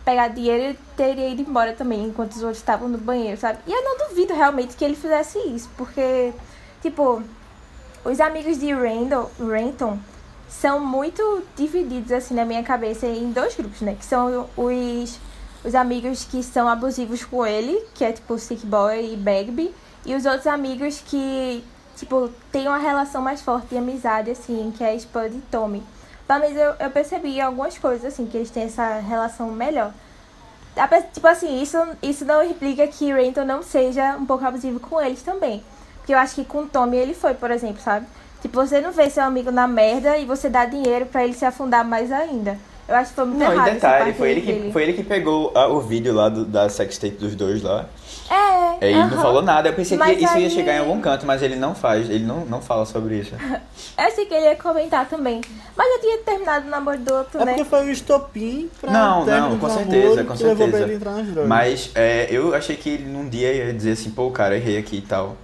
pegado dinheiro e teria ido embora também, enquanto os outros estavam no banheiro, sabe? E eu não duvido realmente que ele fizesse isso, porque, tipo, os amigos de Randall, Renton são muito divididos, assim, na minha cabeça em dois grupos, né? Que são os, os amigos que são abusivos com ele, que é, tipo, Sick Boy e Bagby, e os outros amigos que, tipo, têm uma relação mais forte de amizade, assim, que é Spud e Tommy. Menos eu, eu percebi algumas coisas, assim, que eles têm essa relação melhor. Tipo assim, isso, isso não implica que Renton não seja um pouco abusivo com eles também. Porque eu acho que com o Tommy ele foi, por exemplo, sabe? Tipo, você não vê seu amigo na merda e você dá dinheiro pra ele se afundar mais ainda. Eu acho que foi muito Não, errado essa detalhe, foi ele, dele. que, foi ele que pegou ah, o vídeo lá do, da sextape dos dois lá. É, Ele não aham. falou nada, eu pensei Mas que isso ia chegar em algum canto, mas ele não faz, ele não, não fala sobre isso. Eu achei que ele ia comentar também. Mas eu tinha terminado o namoro do outro, É né? porque foi o estopim pra Não, não, com certeza, com certeza. ele. Mas é, eu achei que ele num dia ia dizer assim, pô, cara, errei aqui e tal.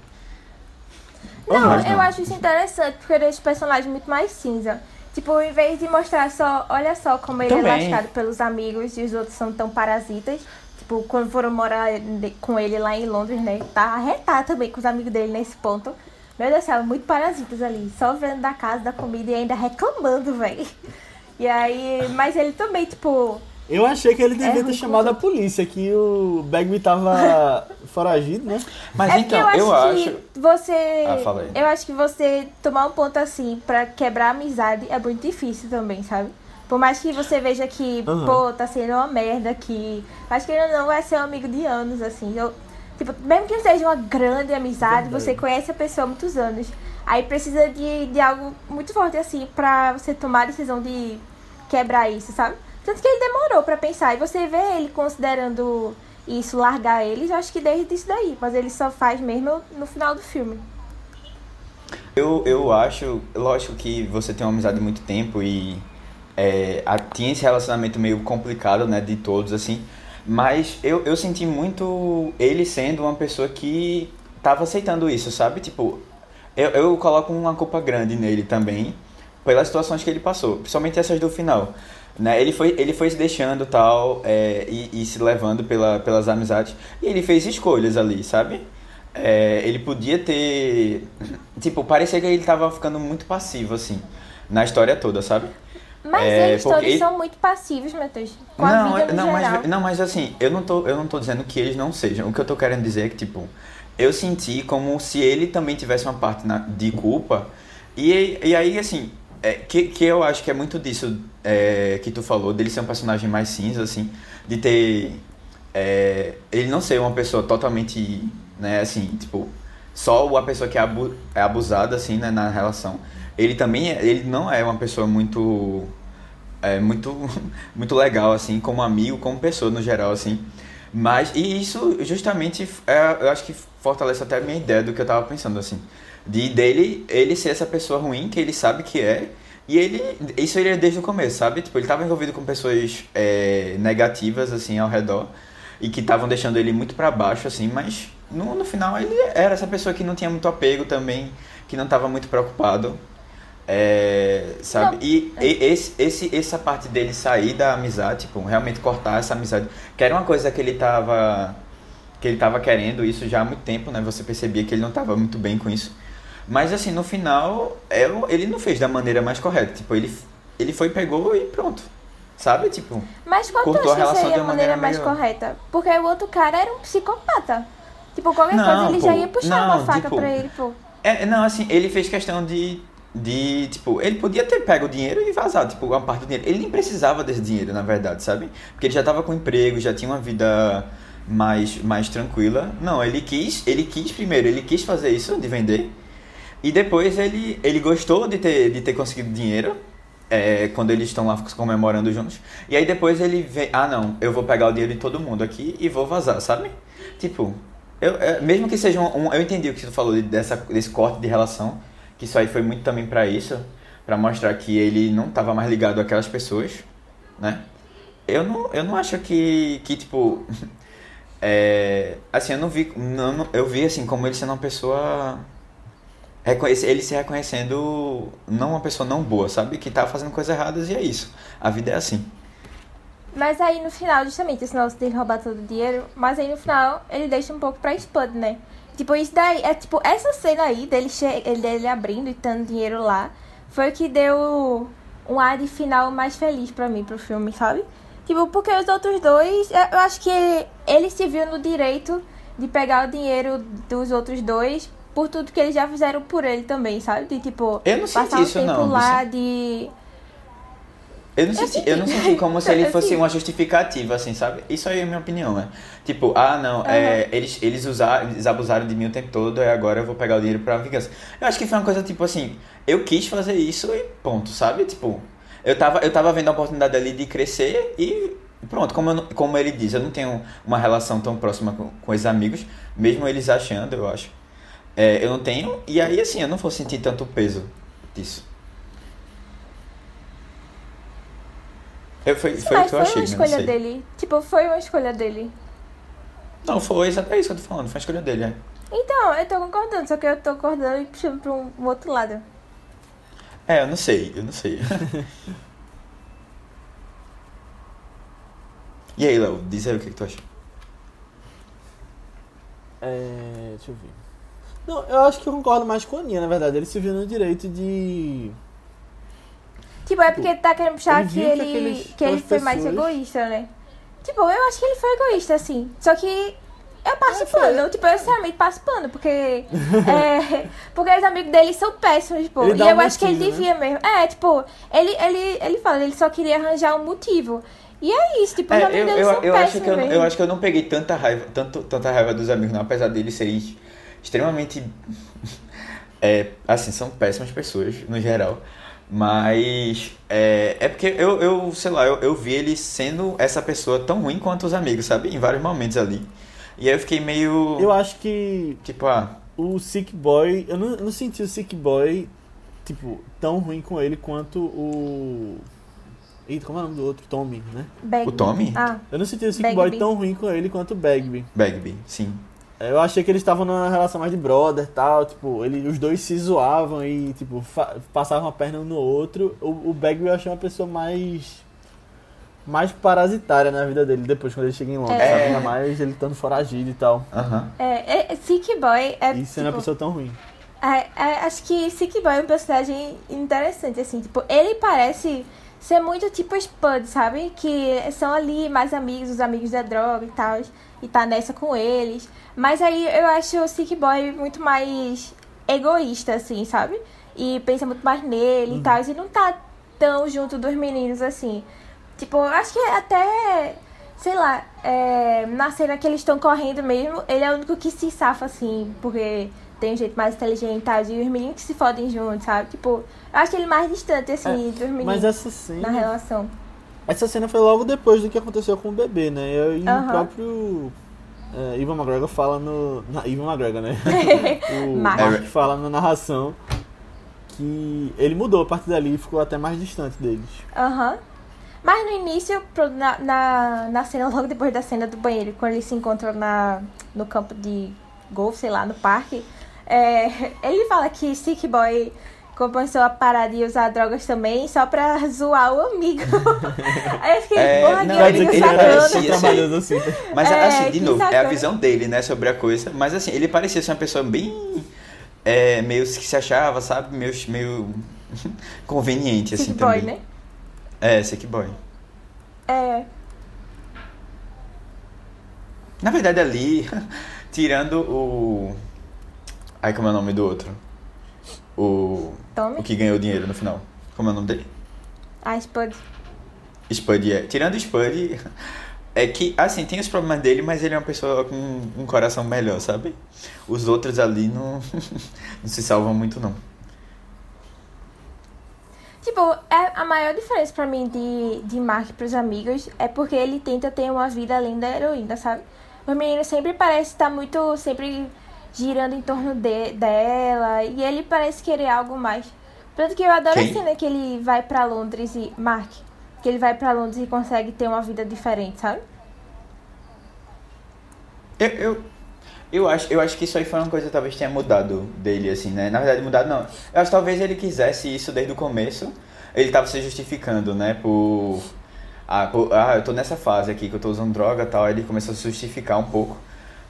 Não, Mas eu não. acho isso interessante, porque deixa o personagem muito mais cinza. Tipo, em vez de mostrar só, olha só como ele é Também. lascado pelos amigos e os outros são tão parasitas. Tipo, quando foram morar de- com ele lá em Londres, né? Tá arretado também com os amigos dele nesse ponto. Meu Deus do céu, muito parasitas ali. Só vendo da casa, da comida e ainda reclamando, velho. E aí, mas ele também, tipo, Eu achei que ele devia É ter chamado a polícia, que o Bagby tava foragido, né? Mas é então, eu eu acho, acho. que você. Ah, fala aí. Eu acho que você tomar um ponto assim pra quebrar a amizade é muito difícil também, sabe? Por mais que você veja que, Aham. pô, tá sendo uma merda aqui. Mas que ele não vai ser um amigo de anos, assim. Eu, tipo, mesmo que não seja uma grande amizade, Verdade. você conhece a pessoa há muitos anos. Aí precisa de, de algo muito forte, assim, pra você tomar a decisão de quebrar isso, sabe? Tanto que ele demorou pra pensar. E você vê ele considerando isso, largar eles, eu acho que desde isso daí. Mas ele só faz mesmo no final do filme. Eu, eu acho, lógico que você tem uma amizade de muito tempo e é, tinha esse relacionamento meio complicado, né, de todos, assim. Mas eu, eu senti muito ele sendo uma pessoa que tava aceitando isso, sabe? Tipo, eu, eu coloco uma culpa grande nele também, pelas situações que ele passou, principalmente essas do final. Né? Ele, foi, ele foi se deixando tal é, e, e se levando pela, pelas amizades. E ele fez escolhas ali, sabe? É, ele podia ter. Tipo, parecia que ele tava ficando muito passivo, assim, na história toda, sabe? Mas É, eles porque todos são muito passivos, Matheus. Com a não, vida é- no não, geral. mas, não, mas assim, eu não, tô, eu não tô dizendo que eles não sejam. O que eu tô querendo dizer é que, tipo, eu senti como se ele também tivesse uma parte na- de culpa. E, e aí, assim, é, que, que eu acho que é muito disso é, que tu falou, dele ser um personagem mais cinza, assim, de ter. é, ele não ser uma pessoa totalmente, né, assim, tipo, só a pessoa que é, abu, é abusada, assim, né, na relação. Ele também, é- ele não é uma pessoa muito é muito muito legal assim como amigo como pessoa no geral assim mas e isso justamente é, eu acho que fortalece até a minha ideia do que eu tava pensando assim De dele, ele ser essa pessoa ruim que ele sabe que é. E ele, isso ele é desde o começo, sabe? Tipo, ele tava envolvido com pessoas é, negativas, assim, ao redor. E que estavam deixando ele muito para baixo, assim, mas no, no final ele era essa pessoa que não tinha muito apego também, que não tava muito preocupado. É, sabe? E, e esse, esse, essa parte dele sair da amizade, tipo, realmente cortar essa amizade, que era uma coisa que ele tava que ele tava querendo isso já há muito tempo, né? Você percebia que ele não tava muito bem com isso. Mas assim, no final, é, ele não fez da maneira mais correta. Tipo, ele, ele foi, pegou e pronto. Sabe? Tipo, Mas qual tu Cortou a acha que relação seria de a maneira maneira mais melhor. correta? Porque o outro cara era um psicopata. Tipo, qualquer Não, coisa ele já pô. ia puxar Não, uma faca tipo, pra ele, pô. É, não, assim, ele fez questão de, de, tipo, ele podia ter pego o dinheiro e vazado, tipo, uma parte do dinheiro. Ele nem precisava desse dinheiro, na verdade, sabe? Porque ele já tava com emprego, já tinha uma vida mais, mais tranquila. Não, ele quis, ele quis primeiro, ele quis fazer isso, de vender. E depois ele, ele gostou de ter, de ter conseguido dinheiro, é, quando eles estão lá comemorando juntos. E aí depois ele vê, ah não, eu vou pegar o dinheiro de todo mundo aqui e vou vazar, sabe? Tipo, eu, é, mesmo que seja um, um- Eu entendi o que tu falou de- dessa, desse corte de relação, que isso aí foi muito também pra isso, pra mostrar que ele não tava mais ligado àquelas pessoas, né? Eu não, eu não acho que, que tipo. É, assim, eu não vi. Não, eu vi assim como ele sendo uma pessoa. Ele se reconhecendo não uma pessoa não boa, sabe? Que tá fazendo coisas erradas e é isso. A vida é assim. Mas aí no final, justamente, esse negócio dele roubar todo o dinheiro, mas aí no final ele deixa um pouco pra Spud, né? Tipo, isso daí, é tipo, essa cena aí dele, ele- dele abrindo e dando dinheiro lá, foi o que deu um ar de final mais feliz pra mim, pro filme, sabe? Tipo, porque os outros dois, eu eu acho que ele se viu no direito de pegar o dinheiro dos outros dois por tudo que eles já fizeram por ele também, sabe? De tipo, Eu não passar isso, o tempo não, lá de. Eu não, senti, eu não senti como se ele Eu fosse uma justificativa, assim, sabe? Isso aí é a minha opinião, né? Tipo, ah, não, é, eles, eles usaram, eles abusaram de mim o tempo todo e agora eu vou pegar o dinheiro pra vingança. Eu acho que foi uma coisa tipo assim, eu quis fazer isso e ponto, sabe? Tipo, eu tava, eu tava vendo a oportunidade ali de crescer e pronto, como, eu como ele diz, eu não tenho uma relação tão próxima com, com esses amigos, mesmo eles achando, eu acho. É, eu não tenho, e aí assim, eu não vou sentir tanto peso disso. Eu, foi foi o que eu foi achei, uma né? Não escolha dele. Tipo, foi uma escolha dele. Não, foi, exa- é isso que eu tô falando, foi a escolha dele, é. Então, eu tô concordando, só que eu tô concordando e puxando pra um, um outro lado. É, eu não sei, eu não sei. e aí, Léo, diz aí o que, que tu acha. É, deixa eu ver. Não, eu acho que eu concordo mais com a Aninha, na verdade. Ele se viu no direito de. Tipo, é porque tá querendo puxar ele que que ele, aqueles- que ele foi mais pessoas- egoísta, né? Tipo, eu acho que ele foi egoísta, assim. Só que eu passo pano. Tipo, eu sinceramente passo pano, porque. é, porque os amigos dele são péssimos, tipo. Ele E dá eu um acho que ele motivo, né? devia mesmo. É, tipo, ele, ele, ele fala, ele só queria arranjar um motivo. E é isso, tipo, os É, amigos eu, dele eu, são eu, acho péssimos que eu, mesmo. eu acho que eu não peguei tanta raiva, tanto, tanta raiva dos amigos, não, apesar deles serem extremamente. é, assim, são péssimas pessoas, no geral. Mas é, é porque eu, eu, sei lá, eu, eu vi ele sendo essa pessoa tão ruim quanto os amigos, sabe? Em vários momentos ali. E aí eu fiquei meio. Eu acho que Tipo, ah, o Sick Boy. Eu não, eu não senti o Sick Boy, tipo, tão ruim com ele quanto o. Eita, como é o nome do outro? Tommy, né? Bagby. O Tommy? Ah, Eu não senti o Sick Bagby. Boy tão ruim com ele quanto o Bagby. Bagby, sim. Eu achei que eles estavam numa relação mais de brother e tal, tipo, ele, os dois se zoavam e, tipo, passavam a perna um no outro. O, o Bagby eu achei uma pessoa mais. mais parasitária na vida dele depois, quando ele chega em Londres, É. sabe? Ainda mais ele estando foragido e tal. Aham. é, é, Sick Boy é. E sendo uma tipo, pessoa tão ruim. É, é, acho que Sick Boy é um personagem interessante, assim, tipo, ele parece ser muito tipo Spud, sabe? Que são ali mais amigos, os amigos da droga e tal, e tá nessa com eles. Mas aí eu acho o Sick Boy muito mais egoísta, assim, sabe? E pensa muito mais nele e tal, e não tá tão junto dos meninos assim. Tipo, eu acho que até, sei lá, é, na cena que eles estão correndo mesmo, ele é o único que se safa, assim, porque tem um jeito mais inteligente e tal, e os meninos que se fodem juntos, sabe? Tipo, eu acho ele mais distante, assim, dos meninos Mas essa na cena. relação. Essa cena foi logo depois do que aconteceu com o bebê, né? E o próprio. é, Ivan McGregor fala no. Na, Ivan McGregor, né? o Mark. Mark fala na narração que ele mudou a partir dali e ficou até mais distante deles. Aham. Mas no início, na, na, na cena, logo depois da cena do banheiro, quando eles se encontram na, no campo de golfe, sei lá, no parque, é, ele fala que Sick Boy começou a parar de usar drogas também só pra zoar o amigo. Aí eu fiquei, É, porra, não, que ele- amigo ele sacana. parecia- assim. Mas É, assim, de novo, é a sacana. visão dele, né, sobre a coisa. Mas assim, ele parecia ser uma pessoa bem. É, meio que se achava, sabe? Meio, meio conveniente, assim, Sick Boy, também. né? É, sick boy. É. Na verdade, ali, tirando o. Ai, como é o nome do outro? O. Tome. O que ganhou dinheiro no final. Como é o nome dele? Ah, Spud. Spud, é. Tirando o Spud, é que, assim, tem os problemas dele, mas ele é uma pessoa com um coração melhor, sabe? Os outros ali não, não se salvam muito, não. Tipo, é a maior diferença pra mim de, de Mark pros amigos é porque ele tenta ter uma vida além da heroína, sabe? O menino sempre parece estar muito, sempre girando em torno de, dela, e ele parece querer algo mais. Tanto que eu adoro Quem? a cena que ele vai pra Londres e. Mark, que ele vai pra Londres e consegue ter uma vida diferente, sabe? Eu, eu, eu, acho, eu acho que isso aí foi uma coisa que talvez tenha mudado dele, assim, né? Na verdade, mudado não. Eu acho que talvez ele quisesse isso desde o começo. Ele tava se justificando, né? Por. Ah, por- ah, eu tô nessa fase aqui que eu tô usando droga e tal. Ele começou a se justificar um pouco.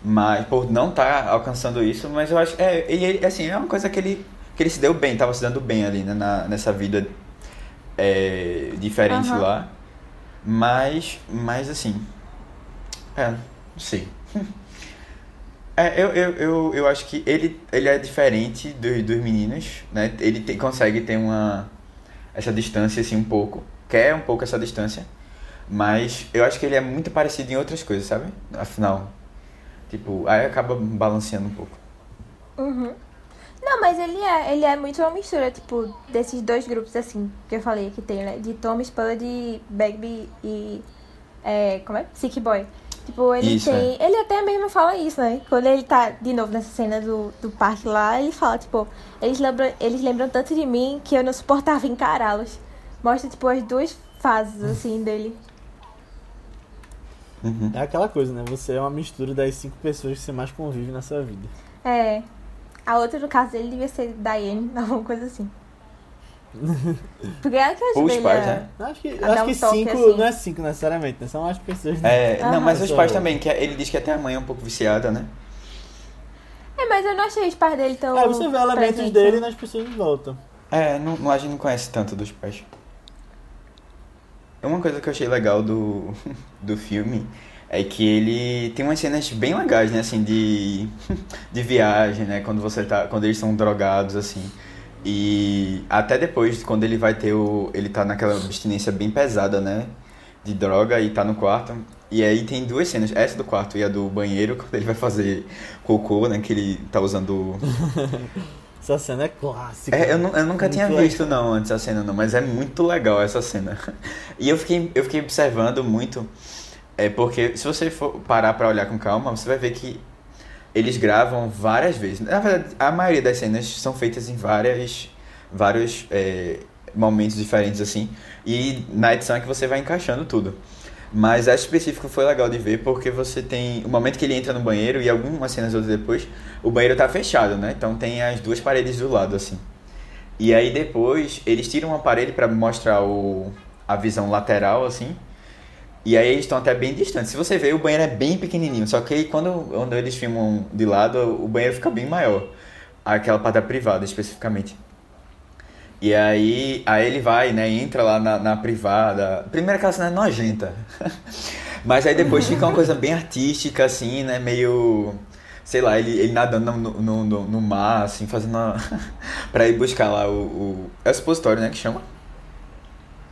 Mas por não estar alcançando isso, mas eu acho. É, e ele, assim, é uma coisa que ele, que ele se deu bem, tava se dando bem ali, né? Na, nessa vida é, diferente Aham. lá. Mas, mas assim. É, não sei. É, eu, eu, eu, eu acho que ele, ele é diferente dos, dos meninos, né? Ele te- consegue ter uma essa distância assim um pouco, quer um pouco essa distância, mas eu acho que ele é muito parecido em outras coisas, sabe? Afinal, tipo, aí acaba balanceando um pouco. Uhum. Não, mas ele é, ele é muito uma mistura, tipo, desses dois grupos, assim, que eu falei que tem, né? De Tom Spud Bagby e. É, como é? Sick Boy. Tipo, ele Isso, é. tem. Ele até mesmo fala isso, né? Quando ele tá de novo nessa cena do, do parque lá, ele fala, tipo, eles lembram, eles lembram tanto de mim que eu não suportava encará-los. Mostra, tipo, as duas fases, assim, dele. Uhum. É aquela coisa, né? Você é uma mistura das cinco pessoas que você mais convive na sua vida. É. A outra, no caso dele, devia ser Diane, alguma coisa assim. Porque ela que ajuda Os ele pais, a- né? Eu Acho que, acho um que cinco assim. não é cinco necessariamente, né? São mais pessoas. É, não, Aham. mas os pais também, que ele diz que até a mãe é um pouco viciada, né? É, mas eu não achei os pais dele tão. É, você vê elementos presentes, dele né? nas pessoas de volta. É, não, não- a gente não conhece tanto dos pais. Uma coisa que eu achei legal do, do filme é que ele tem umas cenas bem legais, né, assim, de, de viagem, né, quando você tá, quando eles são drogados, assim. E até depois, quando ele vai ter o, ele tá naquela abstinência bem pesada, né, de droga e tá no quarto. E aí tem duas cenas, essa do quarto e a do banheiro, quando ele vai fazer cocô, né, que ele tá usando Essa cena é clássica. é, eu, eu nunca Muito tinha legal. visto não antes a cena não, mas é muito legal essa cena. E eu fiquei, eu fiquei observando muito, é porque se você for parar pra olhar com calma, você vai ver que eles gravam várias vezes. Na verdade, a maioria das cenas são feitas em várias, vários é, momentos diferentes assim. E na edição é que você vai encaixando tudo. Mas essa específico foi legal de ver porque você tem o momento que ele entra no banheiro e algumas cenas outras depois, o banheiro tá fechado, né? Então tem as duas paredes do lado assim. E aí depois eles tiram uma parede para mostrar o, a visão lateral assim. E aí eles estão até bem distantes. Se você ver, o banheiro é bem pequenininho, só que quando, quando eles filmam de lado, o banheiro fica bem maior. Aquela parte da privada especificamente. E aí, aí ele vai, né, entra lá na, na privada. Primeiro aquela cena é nojenta. Mas aí depois fica uma coisa bem artística, assim, né, meio... Sei lá, ele, ele nadando no, no, no, no mar, assim, fazendo uma... pra ir buscar lá o, o... É o supositório, né, que chama?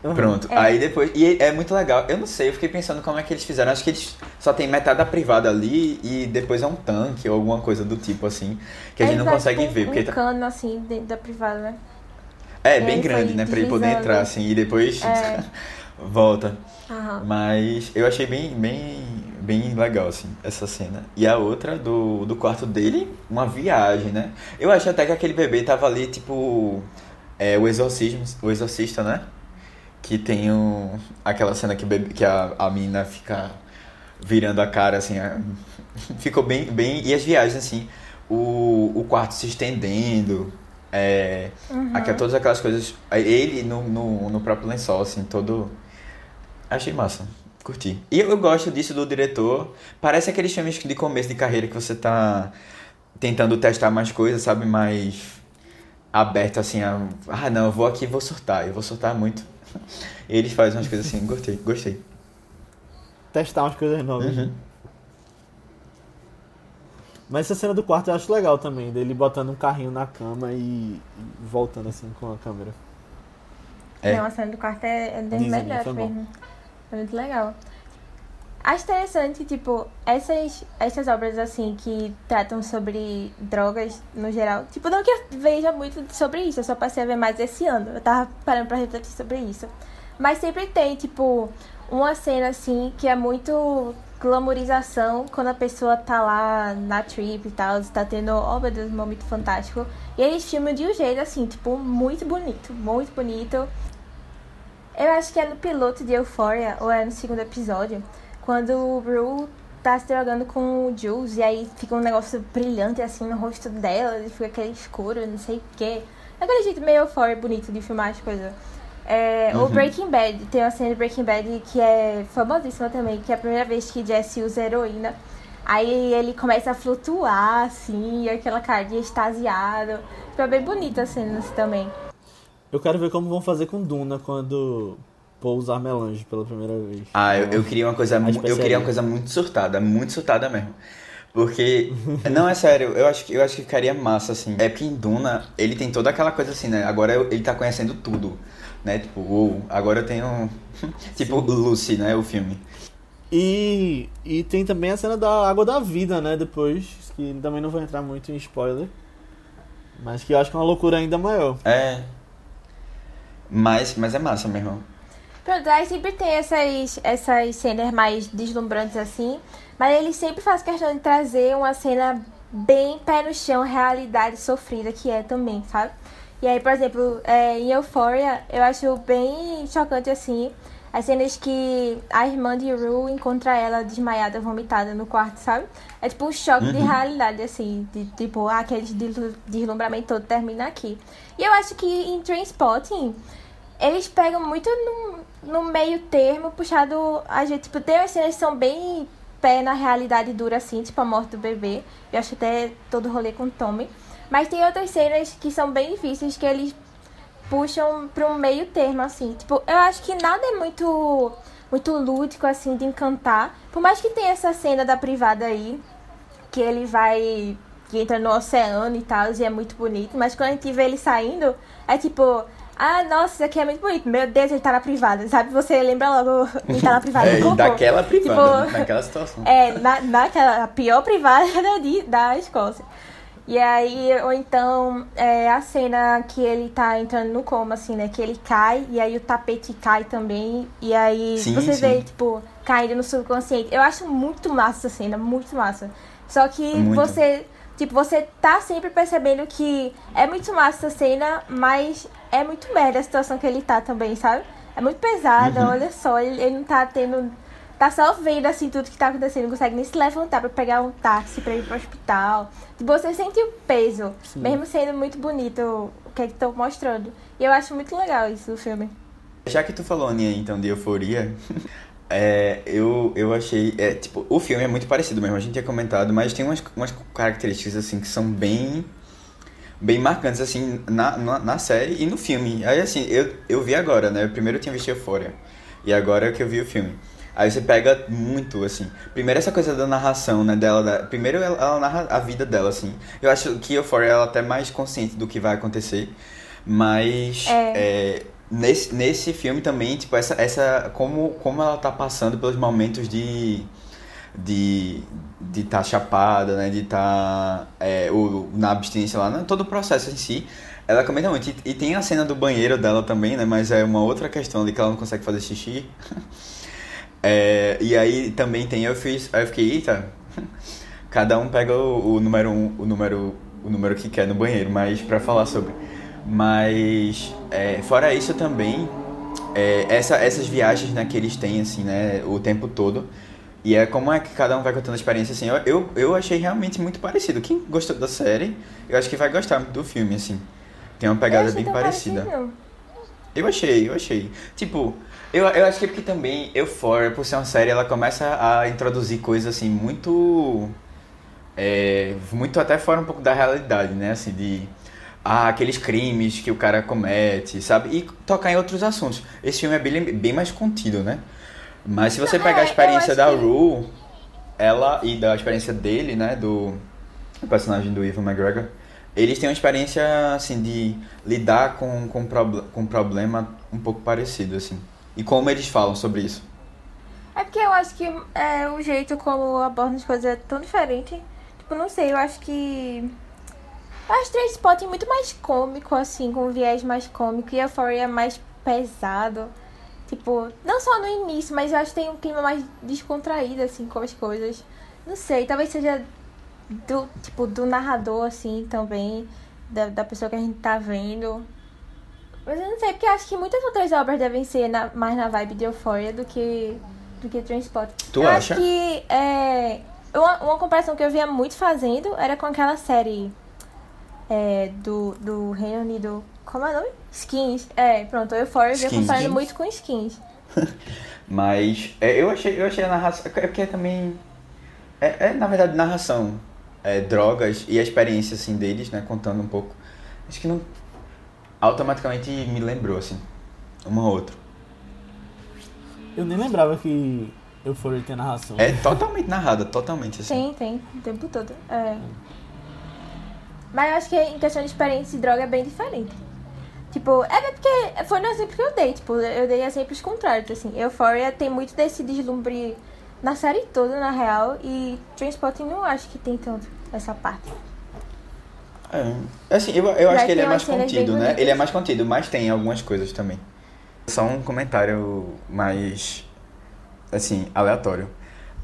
Uhum. Pronto. É. Aí depois. E é muito legal. Eu não sei, eu fiquei pensando como é que eles fizeram. Acho que eles só tem metade da privada ali e depois é um tanque ou alguma coisa do tipo assim. Que a gente não que consegue ver. Porque Um tá- cano assim dentro da privada, né? É e bem grande, né? Pra ele poder entrar assim e depois É. volta. Aham. Mas eu achei bem, bem, bem legal, assim, essa cena. E a outra do, do quarto dele, uma viagem, né? Eu acho até que aquele bebê tava ali, tipo. É, o exorcismo, o exorcista, né? Que tem um, aquela cena que, bebê, que a, a menina fica virando a cara, assim. a- ficou bem, bem. E as viagens, assim. O, o quarto se estendendo. É, aqui, todas aquelas coisas. Ele no, no, no próprio lençol, assim, todo. Achei massa. Curti. E eu, eu gosto disso do diretor. Parece aqueles filmes de começo de carreira que você tá tentando testar mais coisas, sabe? Mais aberto, assim. A, ah, não, eu vou aqui e vou surtar. Eu vou surtar muito. E eles fazem umas coisas assim. Gostei, gostei. Testar umas coisas novas. Uhum. Mas essa cena do quarto eu acho legal também, dele botando um carrinho na cama e, e voltando assim com a câmera. É. Não, a cena do quarto é, é das Dizem, melhores mesmo. É muito legal. Acho interessante, tipo, essas, essas obras, assim, que tratam sobre drogas no geral. Tipo, não que eu veja muito sobre isso, eu só passei a ver mais esse ano. Eu tava parando pra refletir sobre isso. Mas sempre tem, tipo, uma cena, assim, que é muito glamorização quando a pessoa tá lá na trip e tal, tá tendo, oh meu Deus, um momento fantástico. E eles filmam de um jeito, assim, tipo, muito bonito, muito bonito. Eu acho que é no piloto de Euphoria, ou é no segundo episódio, quando o Rue tá se drogando com o Jules, e aí fica um negócio brilhante assim no rosto dela, e fica aquele escuro, não sei o quê. Aquele jeito meio Euphoria bonito de filmar as coisas. É, O Breaking Bad, tem uma cena de Breaking Bad que é famosíssima também, que é a primeira vez que Jesse usa heroína. Aí ele começa a flutuar, assim, e aquela cara de extasiado. É bem bonita a cena assim, também. Eu quero ver como vão fazer com Duna quando Paul usar melange pela primeira vez. Ah, eu, eu queria uma coisa, eu queria uma coisa muito surtada, muito surtada mesmo. Porque, não, é sério, eu acho, que- eu acho que ficaria massa, assim. É porque em Duna, ele tem toda aquela coisa assim, né? Agora ele tá conhecendo tudo, né? Tipo, uou, agora eu tenho... tipo, Lucy, né? O filme. E, e tem também a cena da água da vida, né? Depois, que também não vou entrar muito em spoiler. Mas que eu acho que é uma loucura ainda maior. É... Mas, mas é massa mesmo. Pronto, aí sempre tem essas, essas cenas mais deslumbrantes assim, mas ele sempre faz questão de trazer uma cena bem pé no chão, realidade sofrida que é também, sabe? E aí, por exemplo, é, em Euphoria, eu acho bem chocante assim, as cenas que a irmã de Rue encontra ela desmaiada, vomitada no quarto, sabe? É tipo um choque de realidade, assim, de tipo, ah, aquele deslu- deslumbramento todo termina aqui. E eu acho que em Trainspotting, eles pegam muito no, no meio termo, puxado a gente, tipo, tem umas cenas que são bem pé na realidade dura, assim, tipo a morte do bebê. Eu acho até todo rolê com o Tommy. Mas tem outras cenas que são bem difíceis, que eles puxam pra um meio termo, assim. Tipo, eu acho que nada é muito, muito lúdico, assim, de encantar. Por mais que tenha essa cena da privada aí, que ele vai. que entra no oceano e tal, e é muito bonito. Mas quando a gente vê ele saindo, é tipo. Ah, nossa, isso aqui é muito bonito. Meu Deus, ele tá na privada, sabe? Você lembra logo ele tá na privada É, e daquela privada, Tipo, né? naquela situação. é, na, naquela pior privada da, da Escócia. E aí, ou então, é, a cena que ele tá entrando no coma, assim, né? Que ele cai e aí o tapete cai também. E aí Sim, você sim. vê ele, tipo, caindo no subconsciente. Eu acho muito massa essa cena, muito massa. Só que Muito. você, tipo, você tá sempre percebendo que é muito massa essa cena, mas é muito merda a situação que ele tá também, sabe? É muito pesada, Uhum. olha só, ele, ele não tá tendo tá só vendo assim tudo que tá acontecendo, não consegue nem se levantar pra pegar um táxi pra ir pro hospital. Tipo, você sente o peso, mesmo sendo muito bonito o que é que estão mostrando. E eu acho muito legal isso do filme. Já que tu falou, Aninha, então, de euforia, é, eu, eu achei. É, tipo, o filme é muito parecido mesmo, a gente tinha comentado, mas tem umas, umas características assim que são bem. Bem marcantes, assim, na, na, na série e no filme. Aí, assim, eu, eu vi agora, né? Primeiro eu tinha visto Euphoria. E agora é que eu vi o filme. Aí você pega muito, assim. Primeiro essa coisa da narração, né, dela. da- primeiro ela, ela narra a vida dela, assim. Eu acho que Euphoria ela é até mais consciente do que vai acontecer. Mas É. é, nesse, nesse filme também, tipo, essa, essa como, como ela tá passando pelos momentos de de de estar chapada, né, de estar é, o, na abstinência lá, né, todo o processo em si, ela comenta muito. E, e tem a cena do banheiro dela também, né, mas é uma outra questão ali que ela não consegue fazer xixi. É, e aí também tem, eu fiz, aí eu fiquei, eita, cada um pega o, o número um, o número, o número que quer no banheiro, mas pra falar sobre. Mas é, fora isso também, é, essa, essas viagens né, que eles têm assim, né, o tempo todo. E é como é que cada um vai contando a experiência assim. Eu, eu, eu achei realmente muito parecido. Quem gostou da série, eu acho que vai gostar muito do filme, assim. Tem uma pegada bem parecida. Parecido. Eu achei, eu achei. Tipo, eu, eu acho que é porque também Euphoria, por ser uma série, ela começa a introduzir coisas assim muito. É, muito até fora um pouco da realidade, né? Assim, de. Ah, aqueles crimes que o cara comete, sabe? E tocar em outros assuntos. Esse filme é bem, bem mais contido, né? Mas se você pegar é, a experiência eu da Rue, ela e da experiência dele, né? Do personagem do Ivan McGregor, eles têm uma experiência, assim, de lidar com, com, proble com um problema um pouco parecido, assim. E como eles falam sobre isso. É porque eu acho que é, o jeito como abordam as coisas é tão diferente. Tipo, não sei, eu acho que. Eu acho Trainspotting muito mais cômico, assim, com um viés mais cômico. E Euphoria é mais pesado. Tipo, não só no início, mas eu acho que tem um clima mais descontraído, assim, com as coisas. Não sei, talvez seja do, tipo, do narrador, assim, também. Da, da pessoa que a gente tá vendo. Mas eu não sei, porque eu acho que muitas outras obras devem ser na- mais na vibe de Euphoria do que, do que Transport. Tu eu acha? acho que é, uma, uma comparação que eu via muito fazendo era com aquela série é, do, do Reino Unido. Como é o nome? Skins. É, pronto, Euphoria eu via Skins. comparando muito com Skins. Mas é, eu, achei, eu achei a narração. É porque também. É, é, na verdade narração. É, drogas e a experiência assim, deles, né? Contando um pouco. Acho que não. Automaticamente me lembrou, assim. Uma ou outra. Eu nem lembrava que Euphoria tinha narração. É totalmente narrada, totalmente assim. Tem, tem, o tempo todo. É. Mas eu acho que em questão de experiência de droga é bem diferente. Tipo, é porque foi no exemplo que eu dei. Tipo, eu dei exemplos contrários, assim. Euphoria tem muito desse deslumbre na série toda, na real. E Transporting não acho que tem tanto essa parte. É. Assim, eu, eu acho que ele é mais contido, né? Ele é mais contido, mas tem algumas coisas também. Só um comentário mais. Assim, aleatório.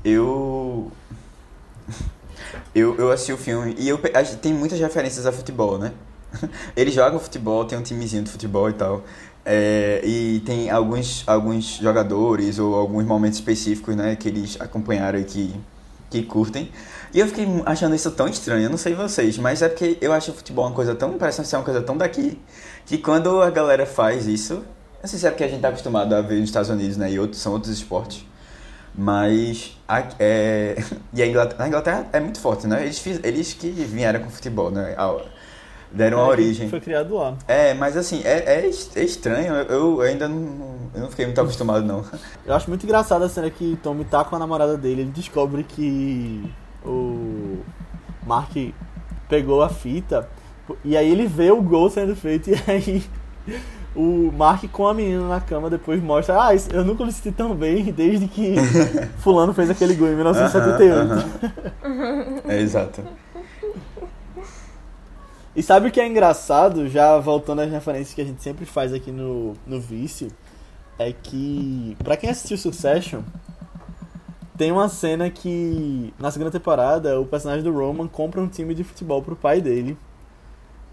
Eu. Eu, eu assisti o filme e eu, tem muitas referências a futebol, né? Eles jogam futebol, tem um timezinho de futebol e tal. É, e tem alguns, alguns jogadores ou alguns momentos específicos, né, que eles acompanharam e que, que curtem. E eu fiquei achando isso tão estranho, eu não sei vocês, mas é porque eu acho o futebol uma coisa tão, parece ser uma coisa tão daqui, que quando a galera faz isso, não sei se é porque a gente tá acostumado a ver nos Estados Unidos, né, e outros, são outros esportes, mas a, é, e a Inglaterra, a Inglaterra é muito forte, né, eles, fiz, eles que vieram com o futebol, né, a- deram a É, origem. Foi criado lá. É, mas assim, é, é, é estranho, eu, eu ainda não, eu não fiquei muito acostumado não. Eu acho muito engraçado a cena que Tommy tá com a namorada dele, ele descobre que o Mark pegou a fita e aí ele vê o gol sendo feito e aí o Mark com a menina na cama depois mostra, ah, eu nunca me senti tão bem desde que fulano fez aquele gol em 1978. Aham, aham. É, exato. E sabe o que é engraçado, já voltando às referências que a gente sempre faz aqui no, no Vice, é que, pra quem assistiu Succession, tem uma cena que, na segunda temporada, o personagem do Roman compra um time de futebol pro pai dele.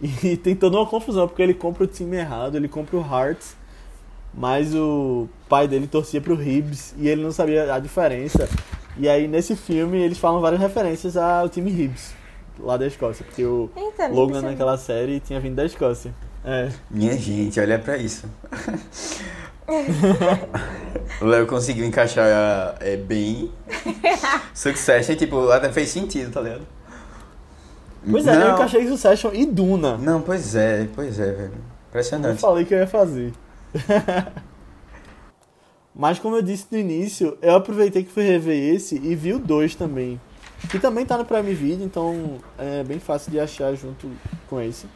E tem toda uma confusão, porque ele compra o time errado, ele compra o Hearts, mas o pai dele torcia pro Hibs e ele não sabia a diferença. E aí, nesse filme, eles falam várias referências ao time Hibs, lá da Escócia, porque o... Eita, Logan percebi. naquela série tinha vindo da Escócia. É. Minha gente, olha pra isso. o Léo conseguiu encaixar é, bem Succession, tipo, até fez sentido, tá ligado? Pois é, eu não, encaixei Succession e Duna. Não, pois é, pois é, velho. Eu Impressionante. falei que eu ia fazer. Mas como eu disse no início, eu aproveitei que fui rever esse e vi o 2 também. Que também tá no Prime Video, então é bem fácil de achar junto com esse.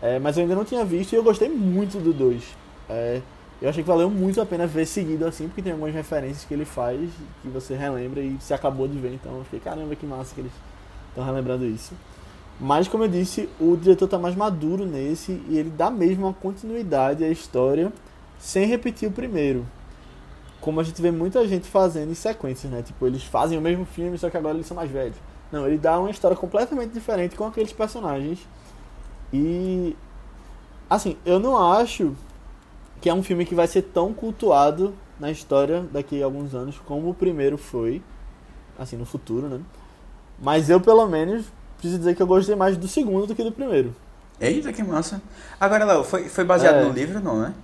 É, mas eu ainda não tinha visto e eu gostei muito do 2. É, eu achei que valeu muito a pena ver seguido assim, porque tem algumas referências que ele faz que você relembra e você acabou de ver. Então eu fiquei, caramba, que massa que eles estão relembrando isso. Mas como eu disse, o diretor tá mais maduro nesse e ele dá mesmo uma continuidade à história sem repetir o primeiro. como a gente vê muita gente fazendo em sequências, né? Tipo, eles fazem o mesmo filme, só que agora eles são mais velhos. Não, ele dá uma história completamente diferente com aqueles personagens. E. Assim, eu não acho que é um filme que vai ser tão cultuado na história daqui a alguns anos como o primeiro foi. Assim, no futuro, né? Mas eu, pelo menos, preciso dizer que eu gostei mais do segundo do que do primeiro. Eita, que massa. Agora, Léo, foi, foi baseado É. no livro, não, né?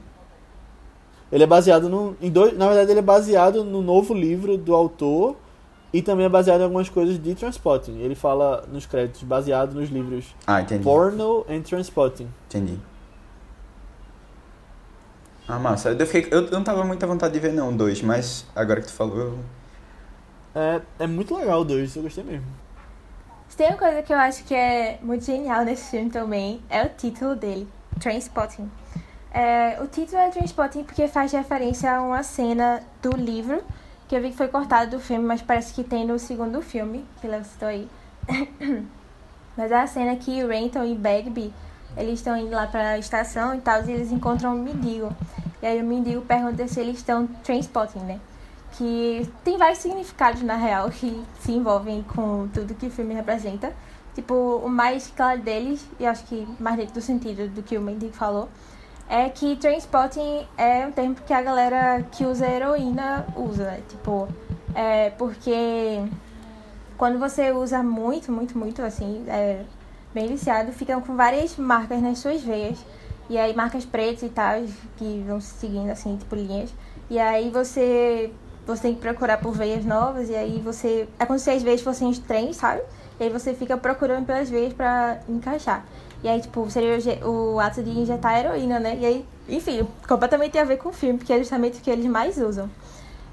Ele é baseado no, em dois. Na verdade, ele é baseado no novo livro do autor e também é baseado em algumas coisas de Transpotting. Ele fala nos créditos, baseado nos livros Ah, entendi. Porno and Transpotting. Entendi. Ah, massa. Eu, fiquei, eu, eu não tava muita vontade de ver, não, dois, mas agora que tu falou, eu... É, é muito legal o dois, eu gostei mesmo. Tem uma coisa que eu acho que é muito genial nesse filme também, é o título dele, Trainspotting. É, o título é Trainspotting porque faz referência a uma cena do livro, que eu vi que foi cortado do filme, mas parece que tem no segundo filme, que citou aí. mas é a cena que o Renton e Bagby, eles estão indo lá pra estação e tal, e eles encontram um mendigo. E aí o mendigo pergunta se eles estão Trainspotting, né? que tem vários significados na real que se envolvem com tudo que o filme representa. Tipo, o mais claro deles, e acho que mais dentro do sentido do que o Mendy falou, é que Trainspotting é um termo que a galera que usa heroína usa, né? Tipo, é porque quando você usa muito, muito, muito, assim, é, bem viciado, ficam com várias marcas nas suas veias. E aí marcas pretas e tal, que vão se seguindo, assim, tipo linhas. E aí você você tem que procurar por veias novas e aí você. É como se as veias fossem os trens, sabe? E aí você fica procurando pelas veias pra encaixar. E aí, tipo, seria o, o ato de injetar heroína, né? E aí, enfim, completamente tem a ver com o filme, porque é justamente o que eles mais usam.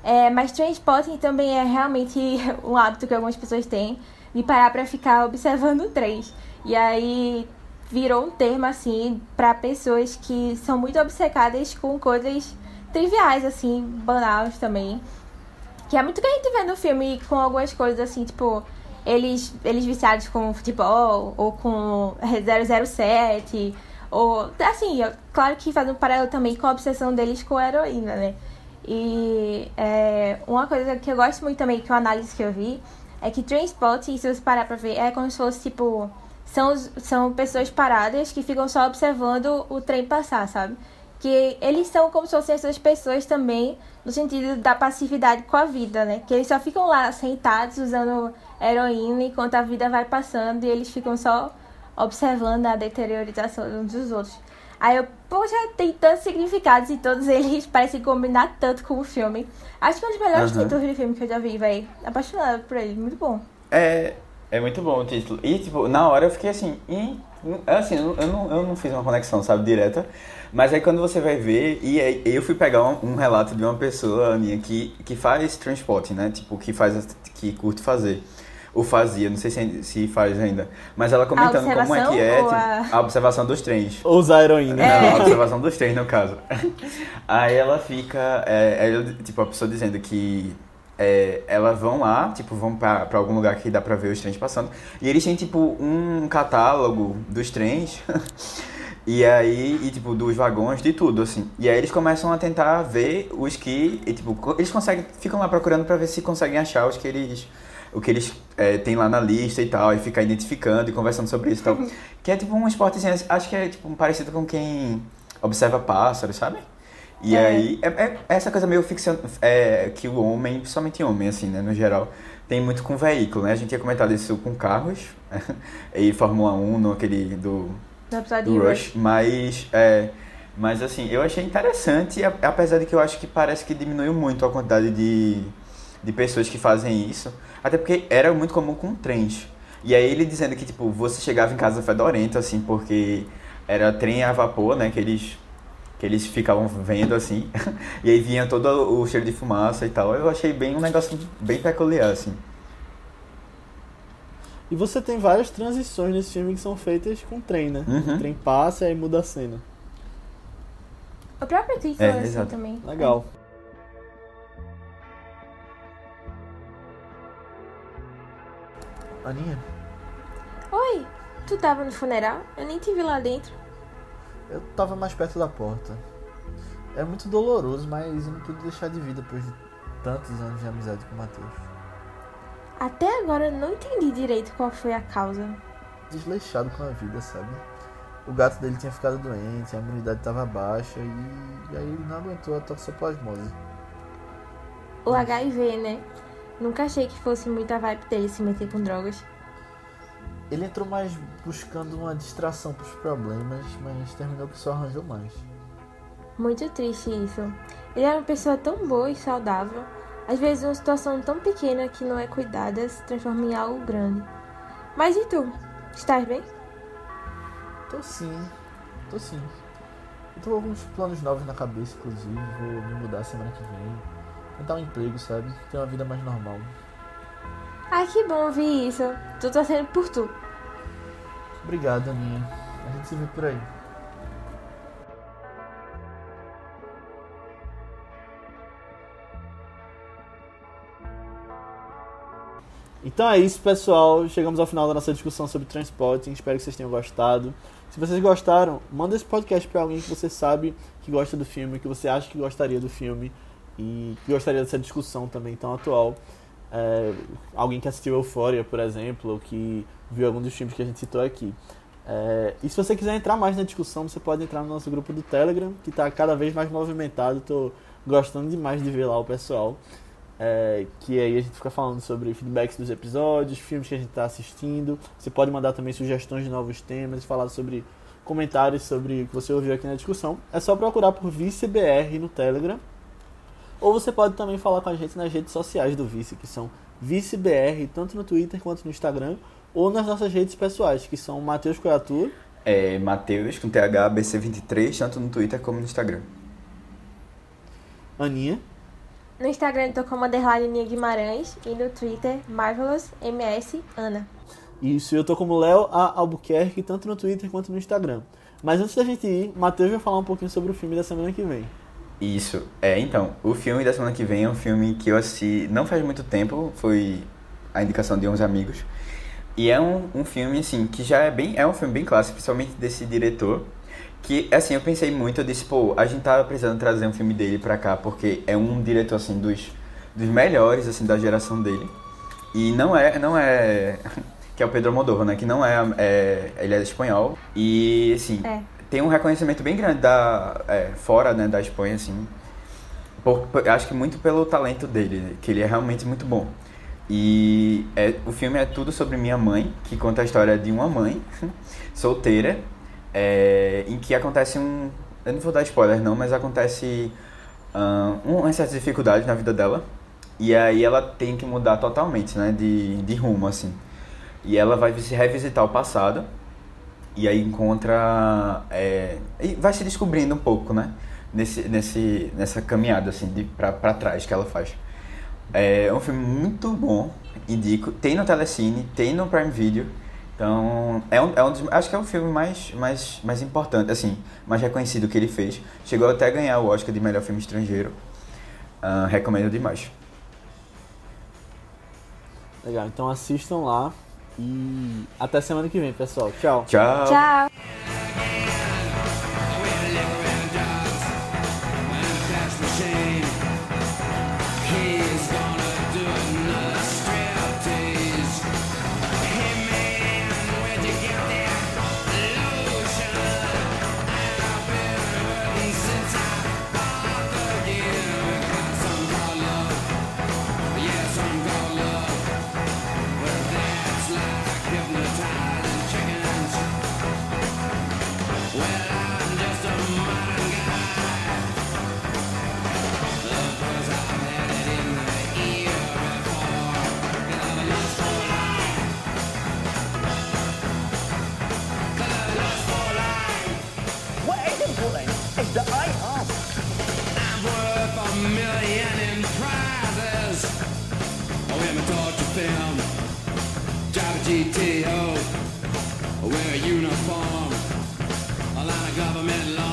É, mas transporting também é realmente um hábito que algumas pessoas têm de parar pra ficar observando trens. E aí virou um termo assim pra pessoas que são muito obcecadas com coisas triviais, assim, banais também. Que é muito que a gente vê no filme com algumas coisas assim, tipo, eles, eles viciados com futebol, ou com 007, ou. Assim, é claro que faz um paralelo também com a obsessão deles com a heroína, né? E é, uma coisa que eu gosto muito também, que é uma análise que eu vi, é que Trainspotting, se você parar pra ver, é como se fosse tipo. São, são pessoas paradas que ficam só observando o trem passar, sabe? que eles são como se fossem essas pessoas também, no sentido da passividade com a vida, né? Que eles só ficam lá sentados usando heroína enquanto a vida vai passando e eles ficam só observando a deteriorização uns dos outros. Aí eu, poxa, tem tantos significados e todos eles parecem combinar tanto com o filme. Acho que é um dos melhores Aham. títulos de filme que eu já vi, velho. Apaixonada por ele, muito bom. É, é muito bom o título. E, tipo, na hora eu fiquei assim, "Ih", assim, eu não, eu não fiz uma conexão, sabe, direta. Mas aí quando você vai ver, e aí eu fui pegar um, um relato de uma pessoa, Aninha, que, que faz transporte, né? Tipo, que faz, que curte fazer. Ou fazia, não sei se, se faz ainda. Mas ela comentando como é que é ou tipo, a- a observação dos trens. Usar heroína. Não, a observação dos três, no caso. Aí ela fica, é, ela, tipo, a pessoa dizendo que é, elas vão lá, tipo, vão pra, pra algum lugar que dá pra ver os trens passando. E eles têm, tipo, um catálogo dos trens. E aí, e tipo, dos vagões, de tudo, assim. E aí eles começam a tentar ver os que, e, tipo, eles conseguem, ficam lá procurando pra ver se conseguem achar os que eles, o que eles é, têm lá na lista e tal, e ficar identificando e conversando sobre isso e tal. que é tipo um esportezinho, acho que é tipo parecido com quem observa pássaros, sabe? E É. aí, é, é essa coisa meio ficção, é, que o homem, principalmente homem, assim, né, no geral, tem muito com veículo, né? A gente tinha comentado isso com carros, e Fórmula 1, no aquele do do Rush, mas é, mas assim, eu achei interessante, apesar de que eu acho que parece que diminuiu muito a quantidade de, de pessoas que fazem isso, até porque era muito comum com trens. E aí ele dizendo que tipo, você chegava em casa fedorento assim, porque era trem a vapor, né, que eles que eles ficavam vendo assim, e aí vinha todo o cheiro de fumaça e tal. Eu achei bem um negócio bem peculiar assim. E você tem várias transições nesse filme que são feitas com trem, né? Uhum. O trem passa e aí muda a cena. O próprio título É, é, assim exato. também. Legal. Aninha, Oi, tu tava no funeral? Eu nem te vi lá dentro. Eu tava mais perto da porta. é muito doloroso, mas eu não pude deixar de vir depois de tantos anos de amizade com o Matheus. Até agora eu não entendi direito qual foi a causa. Desleixado com a vida, sabe? O gato dele tinha ficado doente, a imunidade estava baixa e, e aí ele não aguentou a toxoplasmose. O HIV, né? Nunca achei que fosse muita vibe dele se meter com drogas. Ele entrou mais buscando uma distração pros problemas, mas terminou que só arranjou mais. Muito triste isso. Ele era uma pessoa tão boa e saudável. Às vezes uma situação tão pequena que não é cuidada se transforma em algo grande. Mas e tu? Estás bem? Tô sim, tô sim. Eu tô com alguns planos novos na cabeça, inclusive. Vou me mudar semana que vem. Tentar um emprego, sabe? Ter uma vida mais normal. Ai, que bom ouvir isso. Tô torcendo por tu. Obrigado, Aninha. A gente se vê por aí. Então é isso, pessoal. Chegamos ao final da nossa discussão sobre transporte. Espero que vocês tenham gostado. Se vocês gostaram, manda esse podcast para alguém que você sabe que gosta do filme, que você acha que gostaria do filme e que gostaria dessa discussão também tão atual. É, alguém que assistiu Euphoria, por exemplo, ou que viu algum dos filmes que a gente citou aqui. É, e se você quiser entrar mais na discussão, você pode entrar no nosso grupo do Telegram, que está cada vez mais movimentado. Estou gostando demais de ver lá o pessoal. É, que aí a gente fica falando sobre feedbacks dos episódios, filmes que a gente está assistindo. Você pode mandar também sugestões de novos temas e falar sobre comentários sobre o que você ouviu aqui na discussão. É só procurar por ViceBR no Telegram. Ou você pode também falar com a gente nas redes sociais do Vice, que são ViceBR, tanto no Twitter quanto no Instagram, ou nas nossas redes pessoais, que são Matheus Coiatur. É Matheus com THBC23, tanto no Twitter como no Instagram. Aninha. No Instagram eu tô como Nia Guimarães e no Twitter Marvelous MS Ana. Isso, eu tô como Léo A. Albuquerque, tanto no Twitter quanto no Instagram. Mas antes da gente ir, Matheus vai falar um pouquinho sobre o filme da semana que vem. Isso. É, então, o filme da semana que vem é um filme que eu assisti não faz muito tempo, foi a indicação de uns amigos. E é um, um filme, assim, que já é bem. É um filme bem clássico, principalmente desse diretor. Que, assim, eu pensei muito, eu disse, pô, a gente tava precisando trazer um filme dele pra cá, porque é um diretor, assim, dos, dos melhores, assim, da geração dele. E não é, não é, que é o Pedro Almodóvar, né, que não é, é ele é espanhol. E, assim, É. tem um reconhecimento bem grande da, é, fora, né, da Espanha, assim. Por, por- acho que muito pelo talento dele, que ele é realmente muito bom. E é, o filme é tudo sobre minha mãe, que conta a história de uma mãe solteira, é, em que acontece um. Eu não vou dar spoiler não, mas acontece ah, uma certa dificuldade na vida dela. E aí ela tem que mudar totalmente, né, de, de rumo, assim. E ela vai se revisitar o passado, e aí encontra. É, e vai se descobrindo um pouco, né? Nesse, nesse, nessa caminhada, assim, de, pra trás que ela faz. É um filme muito bom, indico. Tem no Telecine, tem no Prime Video. Então, é um, é um dos, acho que é o filme mais, mais, mais importante, assim, mais reconhecido que ele fez. Chegou até a ganhar o Oscar de melhor filme estrangeiro. Ah, recomendo demais. Legal, então assistam lá. E até semana que vem, pessoal. Tchau. Tchau! Tchau! GTO, wear a uniform, a line of government loan.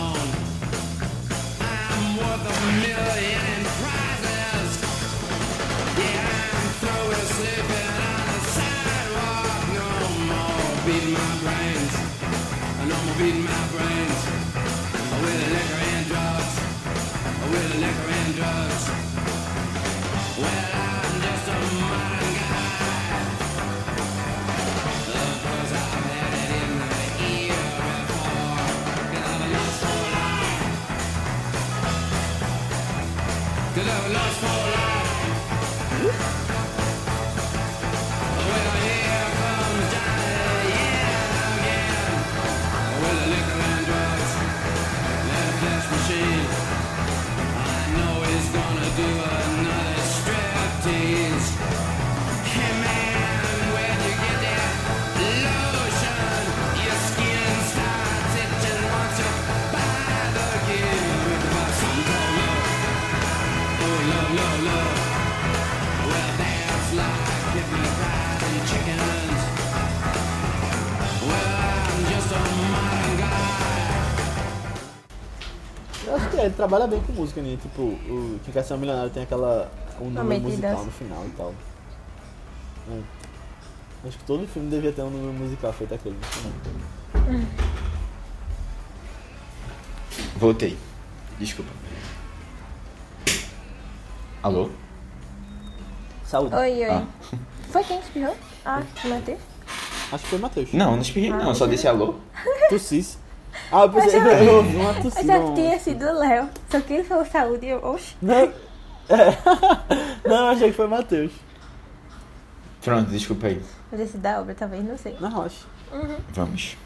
Do another striptease. É, ele trabalha bem com música, né? Tipo, o Quem Quer Ser um Milionário tem aquela. um número musical no final e tal. É. Acho que todo filme devia ter um número musical feito aquele no final. Voltei. Desculpa. Alô? Saúde. Oi, oi. Ah. Foi quem espirrou? Ah, Matheus? Acho que foi Matheus. Não, não espirrei não, só disse alô. Tossis. Ah, eu pensei que eu ouvi uma Eu tossida. já um- tinha sido o Léo. Só que ele falou saúde e eu, oxe. Não. É. Não, eu achei que foi Matheus. Pronto, desculpa aí. Mas esse da obra talvez, não sei. Na rocha. Vamos.